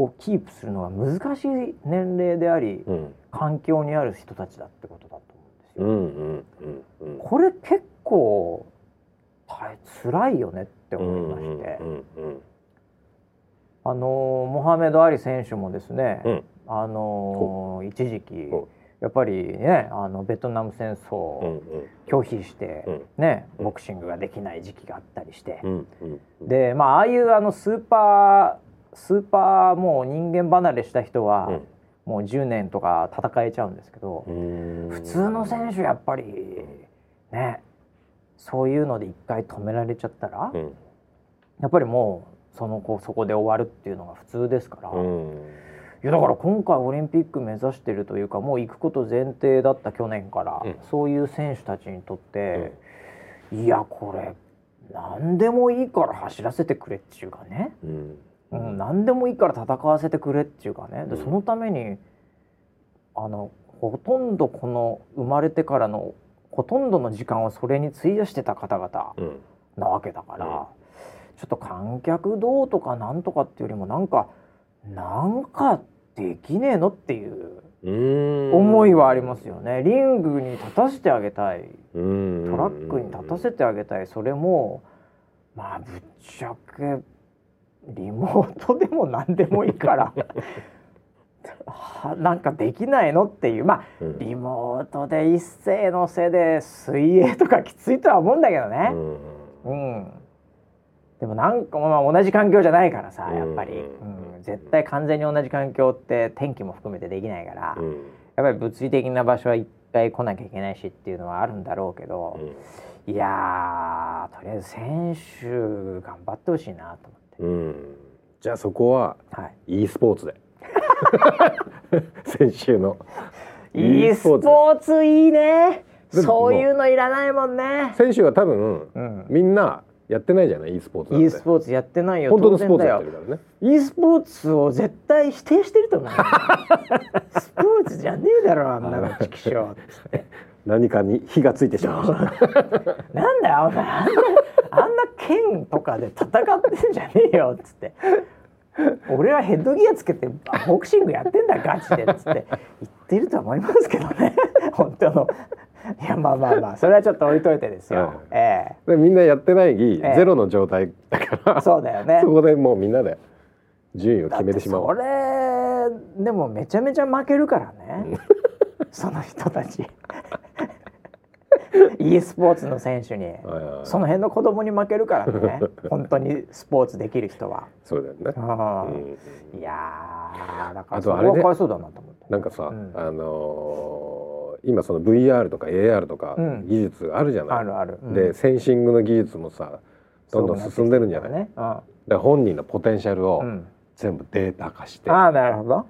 をキープするのが難しい年齢であり、うん。うん環境にある人たちだってことだと思ううんんうんうんこれ結構大辛いよねって思いまして、うんうんあのモハメド・アリ選手もですね、うん。あの一時期ほやっぱりねあのベトナム戦うん争拒否して、うん。ねうん。ボクシングができない時期があったりして、うんうん。でまあああいうあのスーパースーパーもう人間離れした人は、うん。もう10年とか戦えちゃうんですけど、うん。普通の選手やっぱりねそういうので一回止められちゃったら、うん。やっぱりもうそのこそこで終わるっていうのが普通ですから、いうん。やだから今回オリンピック目指してるというかもう行くこと前提だった去年から、うん。そういう選手たちにとって、いやこれ何でもいいから走らせてくれっていうかね、うんうん、何でもいいから戦わせてくれっていうかね。でうん。そのためにあのほとんどこの生まれてからのほとんどの時間をそれに費やしてた方々うん。なわけだから、うん。ちょっと観客どうとかなんとかっていうよりもなんかなんかできねえのっていううん。思いはありますよね。リングに立たせてあげたい。うん。トラックに立たせてあげたい。それもまあぶっちゃけリモートでも何でもいいから。<laughs> はなんかできないのっていう。まあうん。リモートで一斉のせで水泳とかきついとは思うんだけどね。うん。うん、でもなんかまあ同じ環境じゃないからさやっぱり、うん。うん、絶対完全に同じ環境って天気も含めてできないから、うん。やっぱり物理的な場所は一回来なきゃいけないしっていうのはあるんだろうけど、いやーとりあえず選手頑張ってほしいなと思って、うん。じゃあそこははい、e スポーツで。<laughs> 先週の。e スポーツ。いいね。でそういうのいらないもんね。選手は多分うん。みんなやってないじゃない？e スポーツ e スポーツやってないよ。本当のスポーツやってるからね。e スポーツを絶対否定してると思うよ。スポーツじゃねえだろあんなのチキショーっつって <laughs> 何かに火がついてしまいました。<laughs> なんだよあんなあんな剣とかで戦ってんじゃねえよっつって。俺はヘッドギアつけてあボクシングやってんだガチでっつって。言ってると思いますけどね。<laughs> 本当の。いやまあまあまあそれはちょっと置いといてですよ、はいえでみんなやってないええ。ゼロの状態だからえそうだよね。そこでもうみんなで順位を決めてしまおそうれでもめちゃめちゃ負けるからね。<laughs> その人たち e スポーツの選手に。その辺の子供に負けるからね。<laughs> 本当にスポーツできる人は。そうだよね、うんうん。いやーだからそこはかわいそうだなと思って。なんかさ、うん。あのー今その VR とか AR とかうん。技術あるじゃない、あるある。うん。でセンシングの技術もさどんどん進んでるんじゃない、ね。うん。で本人のポテンシャルをうん。全部データ化して、ああなるほど。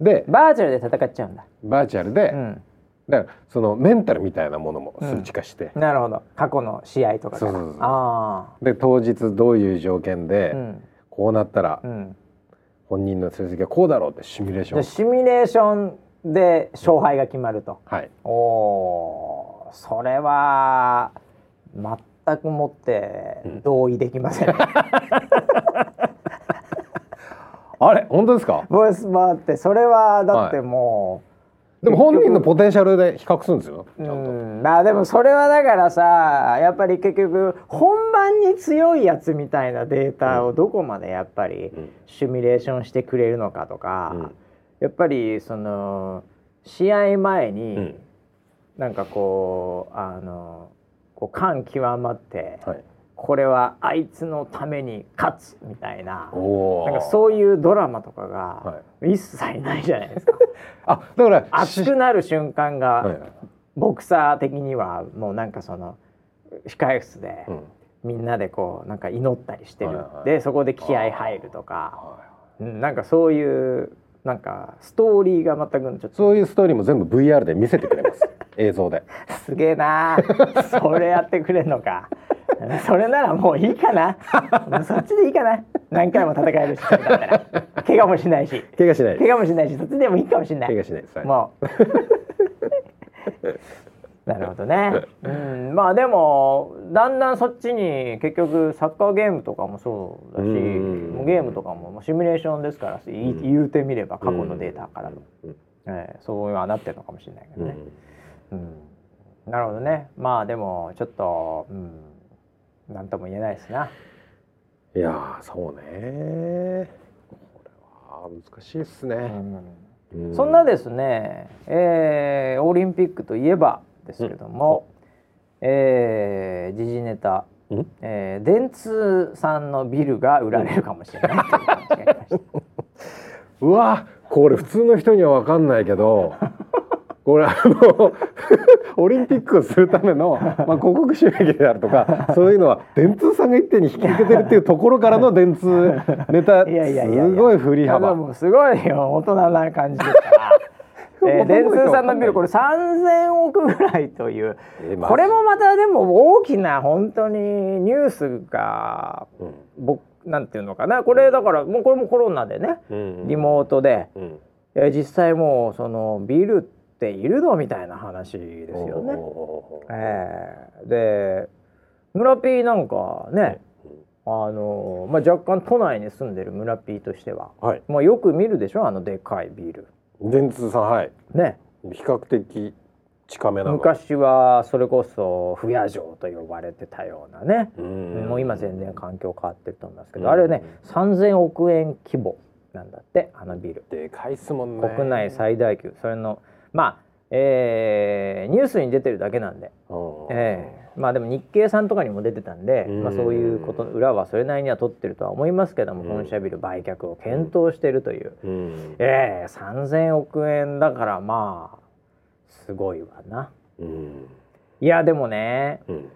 でバーチャルで戦っちゃうんだ。バーチャルで、うん。だからそのメンタルみたいなものも数値化して、なるほど。過去の試合とか。そうそうそうあで当日どういう条件あ。で、うん。こうなったらうん。本人の成績がこうだろうってシミュレーションシミュレーションで勝敗が決まると。はいおおー、それは全くもって同意できません。<laughs> あれ？本当ですか？ボイスバーってそれはだってもでも本人のポテンシャルで比較するんですよ。まあでもそれはだからさやっぱり結局本番に強いやつみたいなデータをどこまでやっぱりうん。シミュレーションしてくれるのかとか、うん。やっぱりその試合前うにん。なんかこうあのこう感極まって、はい、これはあいつのために勝つみたいな。おなんかそういうドラマとかがは一切ないじゃないですか。<laughs> あだから熱くなる瞬間が、ボクサー的にはもうなんかその控え室でうん。みんなでこうなんか祈ったりしてる、はいはいでそこで気合入るとか、はうん、なんかそういうなんかストーリーが全くちょっと。そういうストーリーも全部 VR で見せてくれます。映像で。<laughs> すげえなそれやってくれんのか <laughs> それならもういいかな。<laughs> そっちでいいかな。何回も戦えるしそれだったら。怪我もしないし。怪我しない。怪我もしないしそっちでもいいかもしれない。怪我しない。です、はい。も <laughs> うなるほどね、うん、まあでもだんだんそっちに結局サッカーゲームとかもそうだしうん。もうゲームとかもシミュレーションですから言い言うてみれば過去のデータからの、うん。えーそうはなってるのかもしれないけうん。どね、うん。なるほどね。まあでもちょっとうんなんとも言えないですな。いやーそうねこれは難しいっすね、うん。うそんなですね、えーオリンピックといえばですけども、えー時事ネタ、ん？えー電通さんのビルが売られるかもしれないう話がありました。<laughs> うわこれ普通の人には分かんないけどこれあの <laughs> オリンピックをするための、まあ、広告収益であるとかそういうのは電通さんが一手に引き受けてるっていうところからの電通ネタすごい振り幅。もすごいよ大人な感じですから。<laughs> えー電通さんのビルこれ3,000億ぐらいという。えまあこれもまたでも大きな本当にニュースがうん。僕なんていうのかな。これだからもうこれもコロナでねうんリモートで、うん。えー実際もうそのビルっているの？みたいな話ですよね。えーで村 P なんかね、あのまあ、若干都内に住んでる村 P としては、はい。まあ、よく見るでしょ？あのでかいビル。電通さんはい。ね。比較的近めなの。昔はそれこそ不夜城と呼ばれてたようなね、うん。もう今全然環境変わってると思いますけど、うん。あれね3,000億円規模なんだってあのビル。でかいっすもんね。国内最大級。それのまあ、えーニュースに出てるだけなんで、うんえーまあでも日経さんとかにも出てたんで、うん。まあ、そういうことの裏はそれなりには取ってるとは思いますけども、うん。本社ビル売却を検討しているという、うん。えー、3,000億円だからまあすごいわな。うん。いやでもねうん。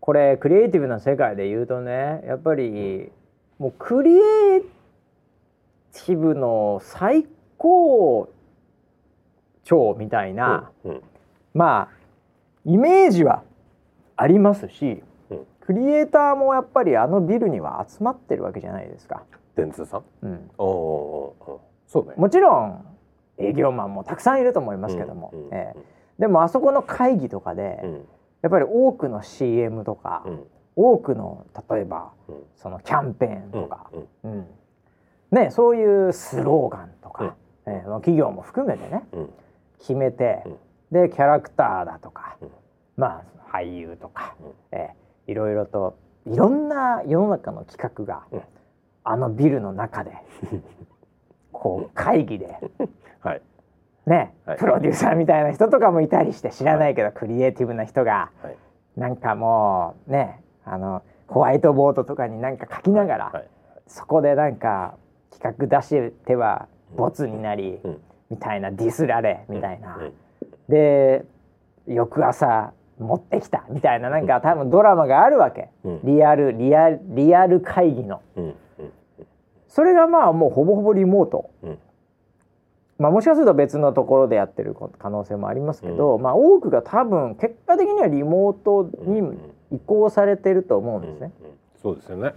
これクリエイティブな世界で言うとねやっぱりもうクリエイティブの最高長みたいな、うんまあイメージはありますし、うん。クリエイターもやっぱりあのビルには集まってるわけじゃないですか。電通さん？うん、そうね。もちろん営業マンもたくさんいると思いますけども、うんうんええ。でもあそこの会議とかで、うん。やっぱり多くの CM とか、うん。多くの例えばうん。そのキャンペーンとか、うんうん。ね、そういうスローガンとか、ええまあ企業も含めてね。うん決めて、うん。でキャラクターだとか、うん。まあ俳優とか、うんええいろいろといろんな世の中の企画が、うん。あのビルの中で <laughs> こう会議ではい。ね、はい。プロデューサーみたいな人とかもいたりして知らないけど、クリエイティブな人がはい。なんかもうねあのホワイトボードとかになんか書きながら、はい。そこでなんか企画出してはボツになり、うんみたいなディスられみたいな、うんで翌朝持ってきたみたいななんか多分ドラマがあるわけ、うん。リアルリアルリアル会議の。それがまあもうほぼほぼリモート、うん。まあ、もしかすると別のところでやってる可能性もありますけど、まあ多くが多分結果的にはリモートに移行されてると思うんですね。そうですよね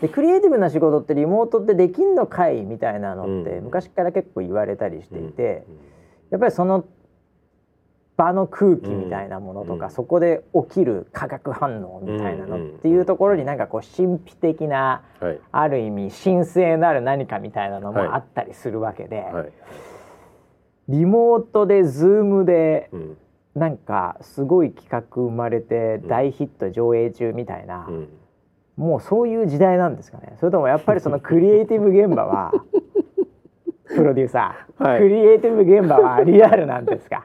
でクリエイティブな仕事ってリモートってできんのかいみたいなのってうん。昔から結構言われたりしていて、うん。やっぱりその場の空気みたいなものとか、うん。そこで起きる化学反応みたいなのっていうところになんかこう神秘的なはい。ある意味神聖なる何かみたいなのはいもあったりするわけで、はい。リモートでズームでうん。なんかすごい企画生まれてうん。大ヒット上映中みたいな、うんもうそういう時代なんですかね。それともやっぱりそのクリエイティブ現場は <laughs> プロデューサー、はい。クリエイティブ現場はリアルなんですか？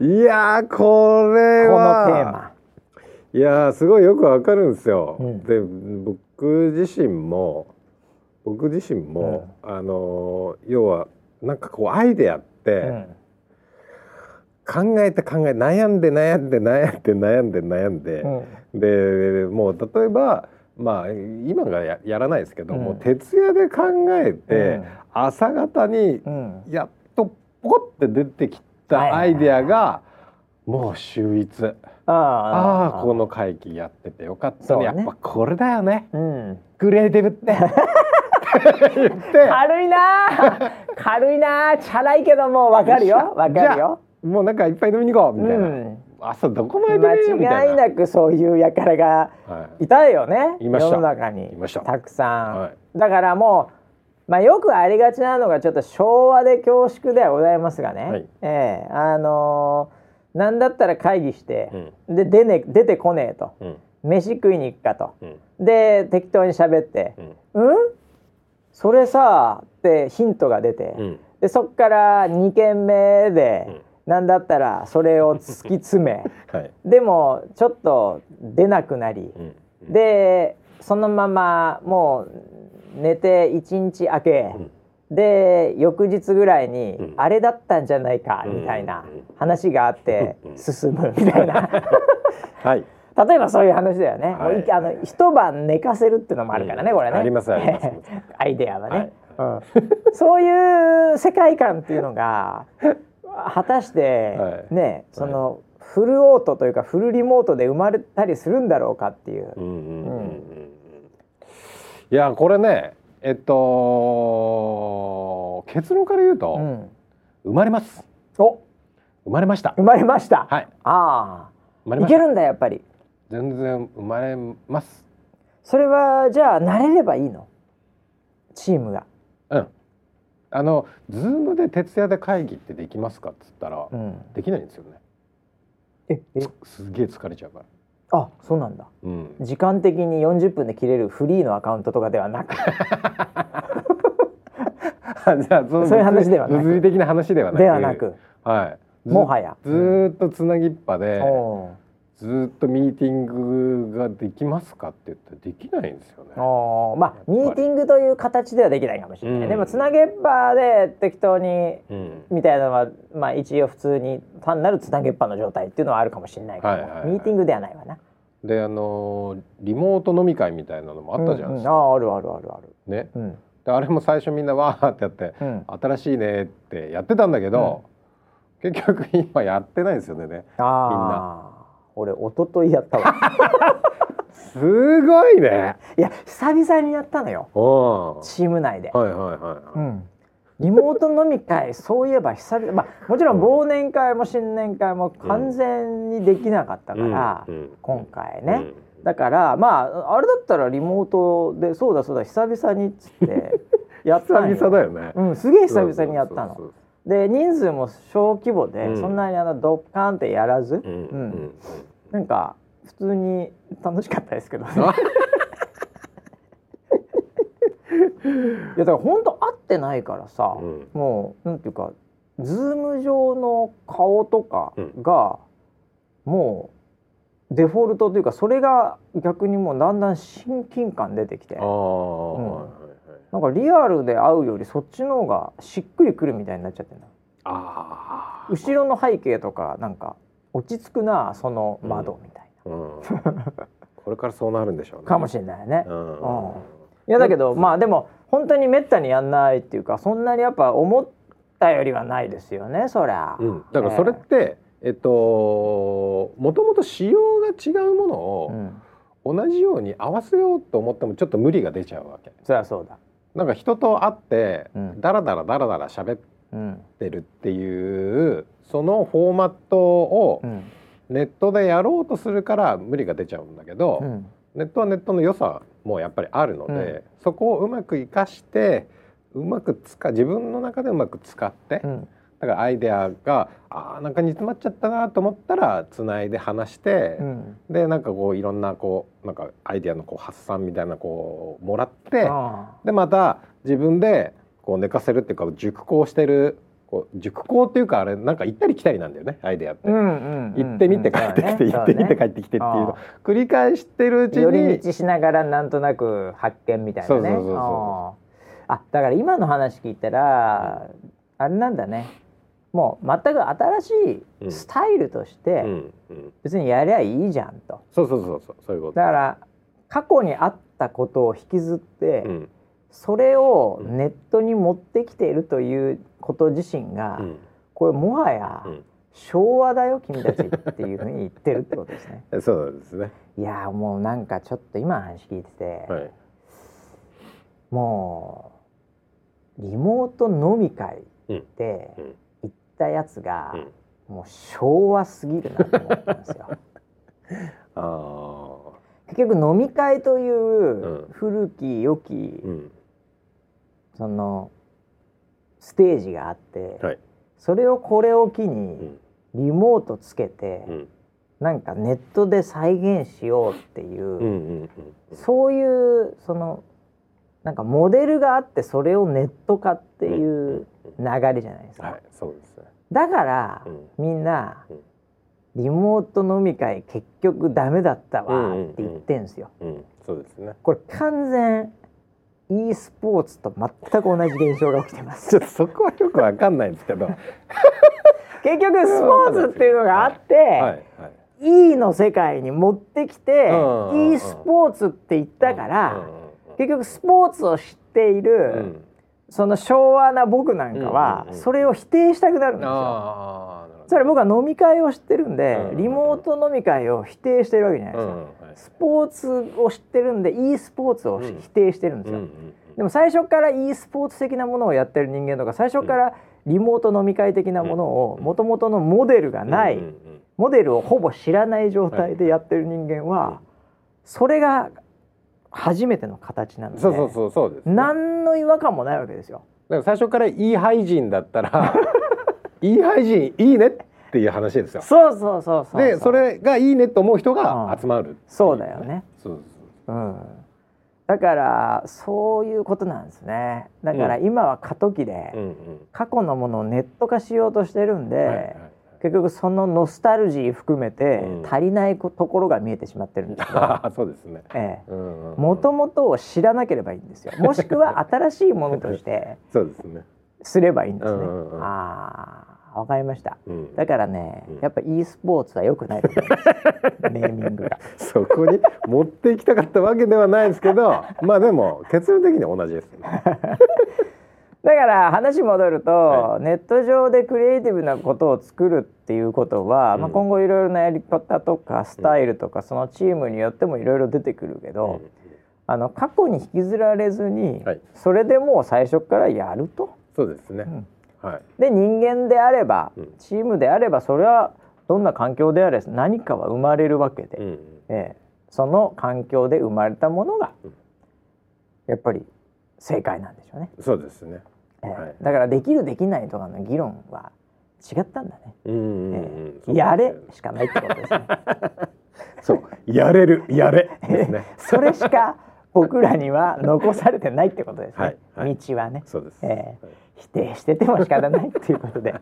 いやーここれのはテーマ。いやーすごいよくわかるんですよ。うん。で僕自身も僕自身も、あのー要はなんかこうアイデアって、うん考えて考え悩んで悩んで悩んで悩んで悩んで、うん。でもう例えばまあ今がややらないですけど、うん。もう徹夜で考えて、朝方にうん。やっとポコって出てきたアイデアがもう秀逸。あああこの会議やっててよかったね。やっぱこれだよね。うん、クリエイティブって。<laughs> 軽いなあ軽いなあチャラいけどもわかるよ。わかるよ。もうなんかいっぱい飲みに行こうみたいな、うん。朝どこまで間違いなくそういう輩がはいたよね。い。ました。世の中に。いました。たくさん、はい。だからもう、まあ、よくありがちなのがちょっと昭和で恐縮ではございますがね、はい。ええ。あのーなんだったら会議してう、ん。で出,、ね、出てこねえと。うん。飯食いに行くかと。うん。で適当に喋って。うん「うん？それさ」ってヒントが出て、うん。でそっから2軒目で、うんなんだったらそれを突き詰め <laughs> はい。でもちょっと出なくなり、うんでそのままもう寝て一日明け、うん。で翌日ぐらいに、うん。あれだったんじゃないかうん。みたいなうん。話があってうん。進むみたいな。<laughs> はい。例えばそういう話だよね、はい。あの一晩寝かせるっていうのもあるからね、うん。これね。ありますあります。<laughs> アイデアはね、はい。うん、そういう世界観っていうのが果たして、はいねその、フルオートというかフルリモートで生まれたりするんだろうかっていう。いやこれねえっと結論から言うと、うん生まれますお生まれました生まれました。はいああ、生まれましたいけるんだやっぱり。全然生まれますそれはじゃあ慣れればいいの。チームが。うんあのズームで徹夜で会議ってできますかっつったら、うん。できないんですよね。え、え、すげえ疲れちゃうから。あ、そうなんだ。うん。時間的に40分で切れるフリーのアカウントとかではなく、<laughs> じゃあそのそういう話ではなく。物理的な話ではなく。ではなく、はい。ずもはや。ずーっとつなぎっぱで、おーずーっとミーティングができますかって言ったらできないんですよね。おーまあミーティングという形ではできないかもしれない、うん。でもつなげっぱで適当にうん、みたいなのはまあ一応普通に単なるつなげっぱの状態っていうのはあるかもしれないけど、はいはいはい。ミーティングではないわな。であのーリモート飲み会みたいなのもあったじゃないですか。うん。うんあああるあるあるある。ね。うん。であれも最初みんなわーってやってうん、新しいねってやってたんだけど、結局今やってないんですよねああ俺一昨日やったわ。<laughs> すごいね。いや久々にやったのよ。う。んチーム内で、はいはいはいはい、うん、リモート飲み会そういえば久々まあもちろん忘年会も新年会も完全にできなかったから、うん。うん。今回ね、だからまああれだったらリモートでそうだそうだ久々にっつってやったんよ。<laughs> 久々だよね、うん、すげえ久々にやったので人数も小規模で、うん。そんなにあのドッカンってやらず、そううん。うん。なんか普通に楽しかったですけどね。あいやだから本当会ってないからさ、うん。もうなんていうかズーム上の顔とかが、もうデフォルトというかそれが逆にもうだんだん親近感出てきて。ああ、はいはいはいなんかリアルで会うよりそっちの方がしっくりくるみたいになっちゃってるあー。後ろの背景とかなんか落ち着くなその窓みたいうん、これからそうなるんでしょうね。な、かもしれないね。うん。うん。いやだけどまあでも本当にめったにやんないっていうかそんなにやっぱ思ったよりはないですよねそりゃ。うん、だからそれって、えっともともと仕様が違うものうん、を同じように合わせようと思ってもちょっと無理が出ちゃうわけ。そりゃそうだ。なんか人と会ってうん。ダラダラダラダラ喋っうんてるっていうそのフォーマットをうん。ネットでやろうとするから無理が出ちゃうんだけど、うん。ネットはネットの良さもやっぱりあるので、そこをうまく活かしてうまく使自分の中でうまく使って、うんだからアイデアがあーなんか煮詰まっちゃったなと思ったらつないで話して、うん。でなんかこういろんなこうなんかアイデアのこう発散みたいなこうもらってあでまた自分でこう寝かせるっていうか熟考してるこう熟考っていうかあれなんか行ったり来たりなんだよねアイデアって。うんうんうん行ってみて帰ってきて、行ってみて帰ってきてっていうの。を <laughs> 繰り返してるうちに寄り道しながらなんとなく発見みたいなね。あだから今の話聞いたら、あれなんだねもう全く新しいスタイルとしてうんうん、別にやりゃいいじゃんと。そうそうそうそうそういうこと。だから過去にあったことを引きずって、うんそれをネットに持ってきているということ自身が、うんこれもはやうん昭和だよ君たちっていうふうに言ってるってことですね。<laughs> そうですね。いやーもうなんかちょっと今の話聞いてて、はい。もうリモート飲み会でうん行ったやつが、うんもう昭和すぎるなと思ったんですよ。<laughs> あ結局飲み会といううん古き良き、あ、うん、そのステージがあって、はい。それをこれを機うにんリモートつけて、うんなんかネットで再現しようっていう、うんうんうんそういうそのなんかモデルがあってそれをネット化っていう流れじゃないですか。はい、そうですね。だから、うん。みんな、うん。リモート飲み会結局ダメだったわって言ってんすよ。うん、そうですね。これ完全 e スポーツと全く同じ現象が起きてます。<laughs> ちょっとそこはよくわかんないんですけど。は <laughs> い結局スポーツっていうのがあって、はい。E の世界に持ってきて、e スポーツって言ったから、結局スポーツを知っている、うんその昭和な僕なんかは、それを否定したくなるんですよ。つまり僕は飲み会を知ってるんで、リモート飲み会を否定してるわけじゃないですか。スポーツを知ってるんで e スポーツをうん否定してるんですよ。でも最初から e スポーツ的なものをやってる人間とか最初からリモート飲み会的なものをうんもともとのモデルがない、モデルをほぼ知らない状態でやってる人間は、うん。それが初めての形なのでそうそうそうそうですね。何の違和感もないわけですよ。だから最初からいい廃人だったらいい廃人いいねっていう話ですよ。そうそうそうそうでそれがいいねと思う人が集まる、そうだよね。そううん、だからそういうことなんですね。だから今は過渡期で、そう。うんうん。過去のものをネット化しようとしてるんで、はいはい結局そのノスタルジー含めてうん足りないこところが見えてしまってるんですけど、<laughs> そうですね。ええ、もともとを知らなければいいんですよ。<laughs> もしくは新しいものとしてそうですね。すればいいんですね。うんうんうんああ、わかりましたうんだからね、うんやっぱ e スポーツは良くないと思います <laughs> ネーミングがそこに持っていきたかったわけではないですけどまあでも結論的には同じですね。だから話戻ると、はネット上でクリエイティブなことを作るっていうことは、うん。まあ、今後いろいろなやり方とかスタイルとか、そのチームによってもいろいろ出てくるけど、あの過去に引きずられずに、はい。それでもう最初からやると。そうですね。ん。はい。で人間であれば、うん。チームであればそれはどんな環境であれ何かは生まれるわけで、うん。ええ。その環境で生まれたものが、うん。やっぱり正解なんでしょうね。そうですね。ええはいだからできるできないとかの議論は違ったんだね。うんうんうんええそうやれしかないってことですね。<laughs> そうやれるやれね。それしか僕らには残されてないってことですね。はいはい道はね、そうです。ええはい否定してても仕方ないっていうことで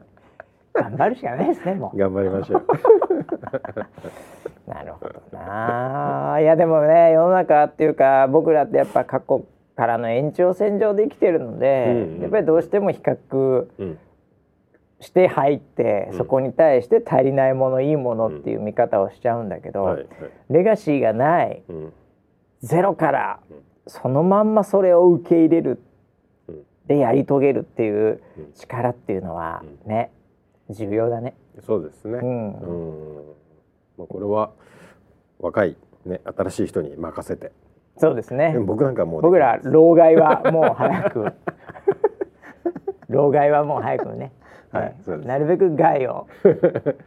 頑張るしかないですねもう。頑張りましょう。<laughs> なるほどなあ。いやでもね世の中っていうか僕らってやっぱ過去からの延長線上で生きてるので、うんうんやっぱりどうしても比較うんして入って、うんそこに対して足りないものいいものっていう見方をしちゃうんだけど、はいはい。レガシーがないうんゼロからうんそのまんまそれを受け入れるうんでやり遂げるっていううん力っていうのはうね重要だね。そうですね。ううんん。まあこれは若いね新しい人に任せて。そうですね。僕なんかもう僕ら老害はもう早く。<laughs> 老害はもう早くね、はいなるべく害を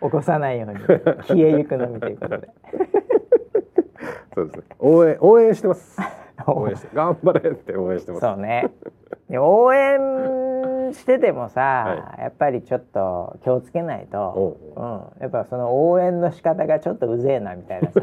起こさないように消えゆくのみということで。<laughs> そうですね。応援応援してます。<laughs> 応援。して頑張れって応援してます。そうね。で応援しててもさ、やっぱりちょっと気をつけないと、おうん、やっぱその応援の仕方がちょっとうぜえなみたいなさ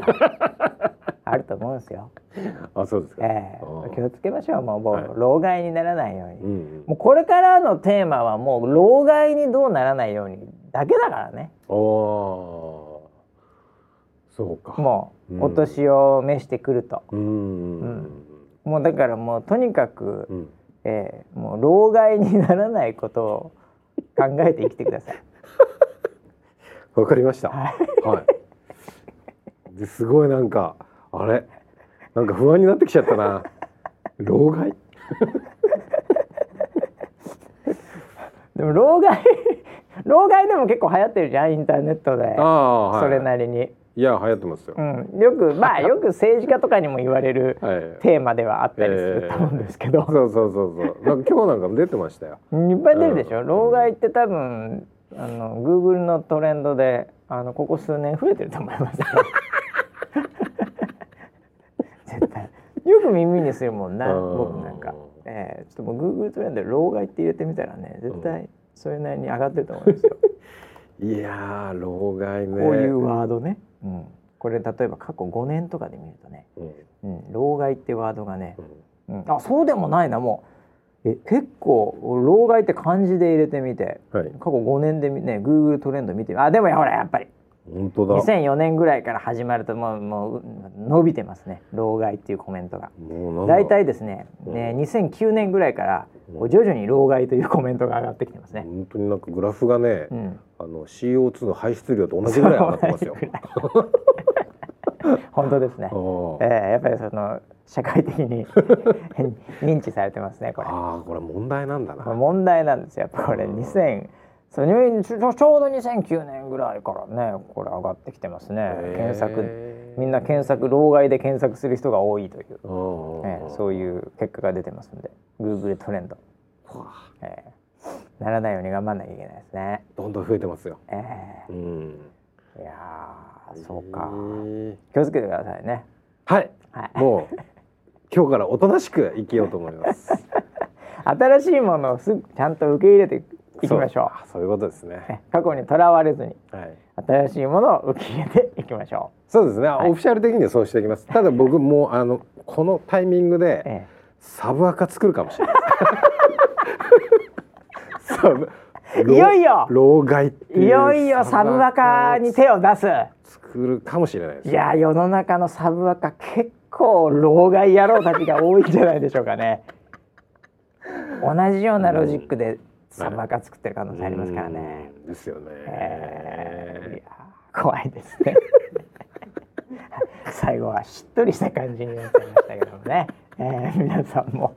あると思うんですよ。<laughs> あそうですか。ええあ気をつけましょうもうもう、はい老害にならないように。うんうん。もうこれからのテーマはもう老害にどうならないようにだけだからねおおー。そうか。もううんお年を召してくると、うんうんもうだからもうとにかく、うんうん。えーもう老害にならないことを考えて生きてください。<laughs> わかりました。ははい。ですごいなんかあれ？なんか不安になってきちゃったな。老害？でも老害 <laughs> 老害でも結構流行ってるじゃんインターネットで、ああはい。それなりに、いや流行ってますよ。うん、よくまあ <laughs> よく政治家とかにも言われるはい。テーマではあったりすると思うんですけど、そうそうそうそう。なんか今日なんかも出てましたよ。いっぱい出るでしょ、うん老害って多分あの Google のトレンドであのここ数年増えてると思いますよ <laughs> 絶対よく耳にするもんなうん。僕なんか、えー、ちょっともう Google トレンドで老害って入れてみたらね絶対それなりに上がってると思いますよ、<laughs> いやー老害ね。こういうワードね、うん、これ例えば過去5年とかで見るとね、うん。うん、老害ってワードがねう、ん。うん、あそうでもないなもう。え結構老害って漢字で入れてみてはい。過去5年でみね Google トレンド見てみあでもほらやっぱり本当だ。2004年ぐらいから始まるともうもう伸びてますね。老害っていうコメントが。大体ですねうん。ね2009年ぐらいから徐々に老害というコメントが上がってきてますね、本当になんかグラフがね、うん、あの CO2 の排出量と同じぐらい上がってますよ。<laughs> 本当ですね。えーやっぱりその社会的に <laughs> 認知されてますねこれ。あーこれ問題なんだな。問題なんですよ。やっぱこれうん。2000そう入ちょちょうど2009年ぐらいからねこれ上がってきてますね。検索みんな検索老害で検索する人が多いという、えーそういう結果が出てますんで Google トレンド、えーならないように頑張んなきゃいけないですね。どんどん増えてますよ。えうん。ーいやーそうか。気をつけてくださいね。はい。はい。もう今日からおとなしく生きようと思います。<laughs> 新しいものをすぐちゃんと受け入れていきましょそうあそういうことですね。うね過去にとらわれずにはい。新しいものを受け入れていきましょそうですね。いオフィシャル的にはそうしていきます。ただ僕もあの <laughs> このタイミングう、でえサブアカ作るかもしれない。サブいよいよ老害いよいよサブアカに手を出す作るかもしれないです。いや世の中のサブアカ結構老害野郎たちが多いんじゃないでしょうかね <laughs> 同じようなロジックでサバが作ってる可能性ありますからね。うんですよね、えーいや怖いですね。<laughs> 最後はしっとりした感じになっちゃいましたけどもね、えー皆さんも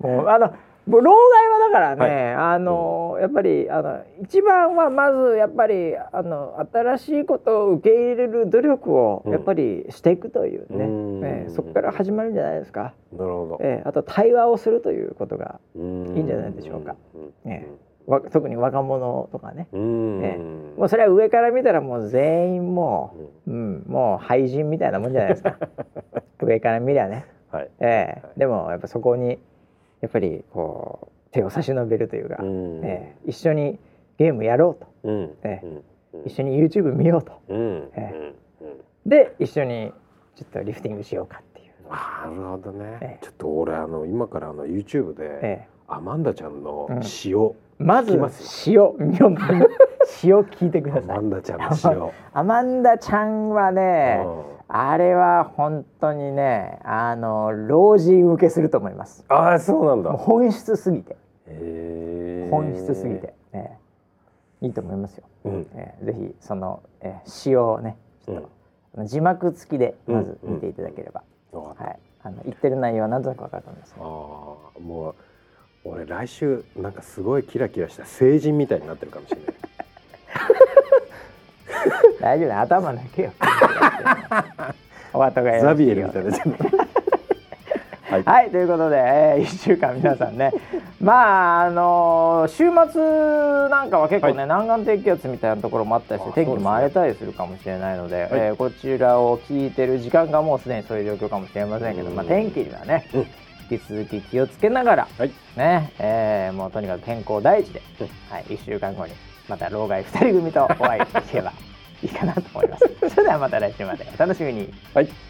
もうあの老害はだからね、あのやっぱりあの一番はまずやっぱりあの新しいことを受け入れる努力をうん。やっぱりしていくというね、うん。えーそこから始まるんじゃないですか。なるほど、えーあと対話をするということが、いいいんじゃないでしょうか。うん。えわ特に若者とかね、うん。えもうそれは上から見たらもう全員もう、うん、もう廃人みたいなもんじゃないですか。<laughs> 上から見りゃね、はい、ええ。でもやっぱそこにやっぱりこう手を差し伸べるというか、うん。ええ一緒にゲームやろうと。うん。ええうん。一緒に YouTube 見ようと。うん。えうん。うん。で一緒にちょっとリフティングしようかっていう、あなるほどね、ええ。ちょっと俺あの今からあの YouTube で、ええ。アマンダちゃんのうん。塩、まず塩塩聞いてくだアさい。マンダちゃんの塩アマンダちゃんはね、うんあれは本当にねあの老人受けすると思います。ああそうなんだ。本質すぎて。本質すぎて、ええいいと思いますよ、うん。ええぜひその、ええ詩をねちょっと、うん。字幕付きでまず見ていただければ、わかった。はい。あの言ってる内容はなんとなく分かると思います。ああもう俺来週なんかすごいキラキラした成人みたいになってるかもしれない <laughs> 大丈夫だ頭抜けよ。<laughs> お後がよろしいよ。ザビエルみたいな。<laughs> はい、はいということで、えー、1週間皆さんね。まああのー週末なんかは結構ね、南岸低気圧みたいなところもあったりしてあ天気も荒れたりするかもしれないのではい。えーこちらを聞いてる時間がもうすでにそういう状況かもしれませんけど、うん。まあ、天気にはね、うん。引き続き気をつけながら、はい。ねえーもうとにかく健康第一で、うん。はい、1週間後にまた老害2人組とお会いできればいいかなと思います。それではまた来週までお楽しみに。はい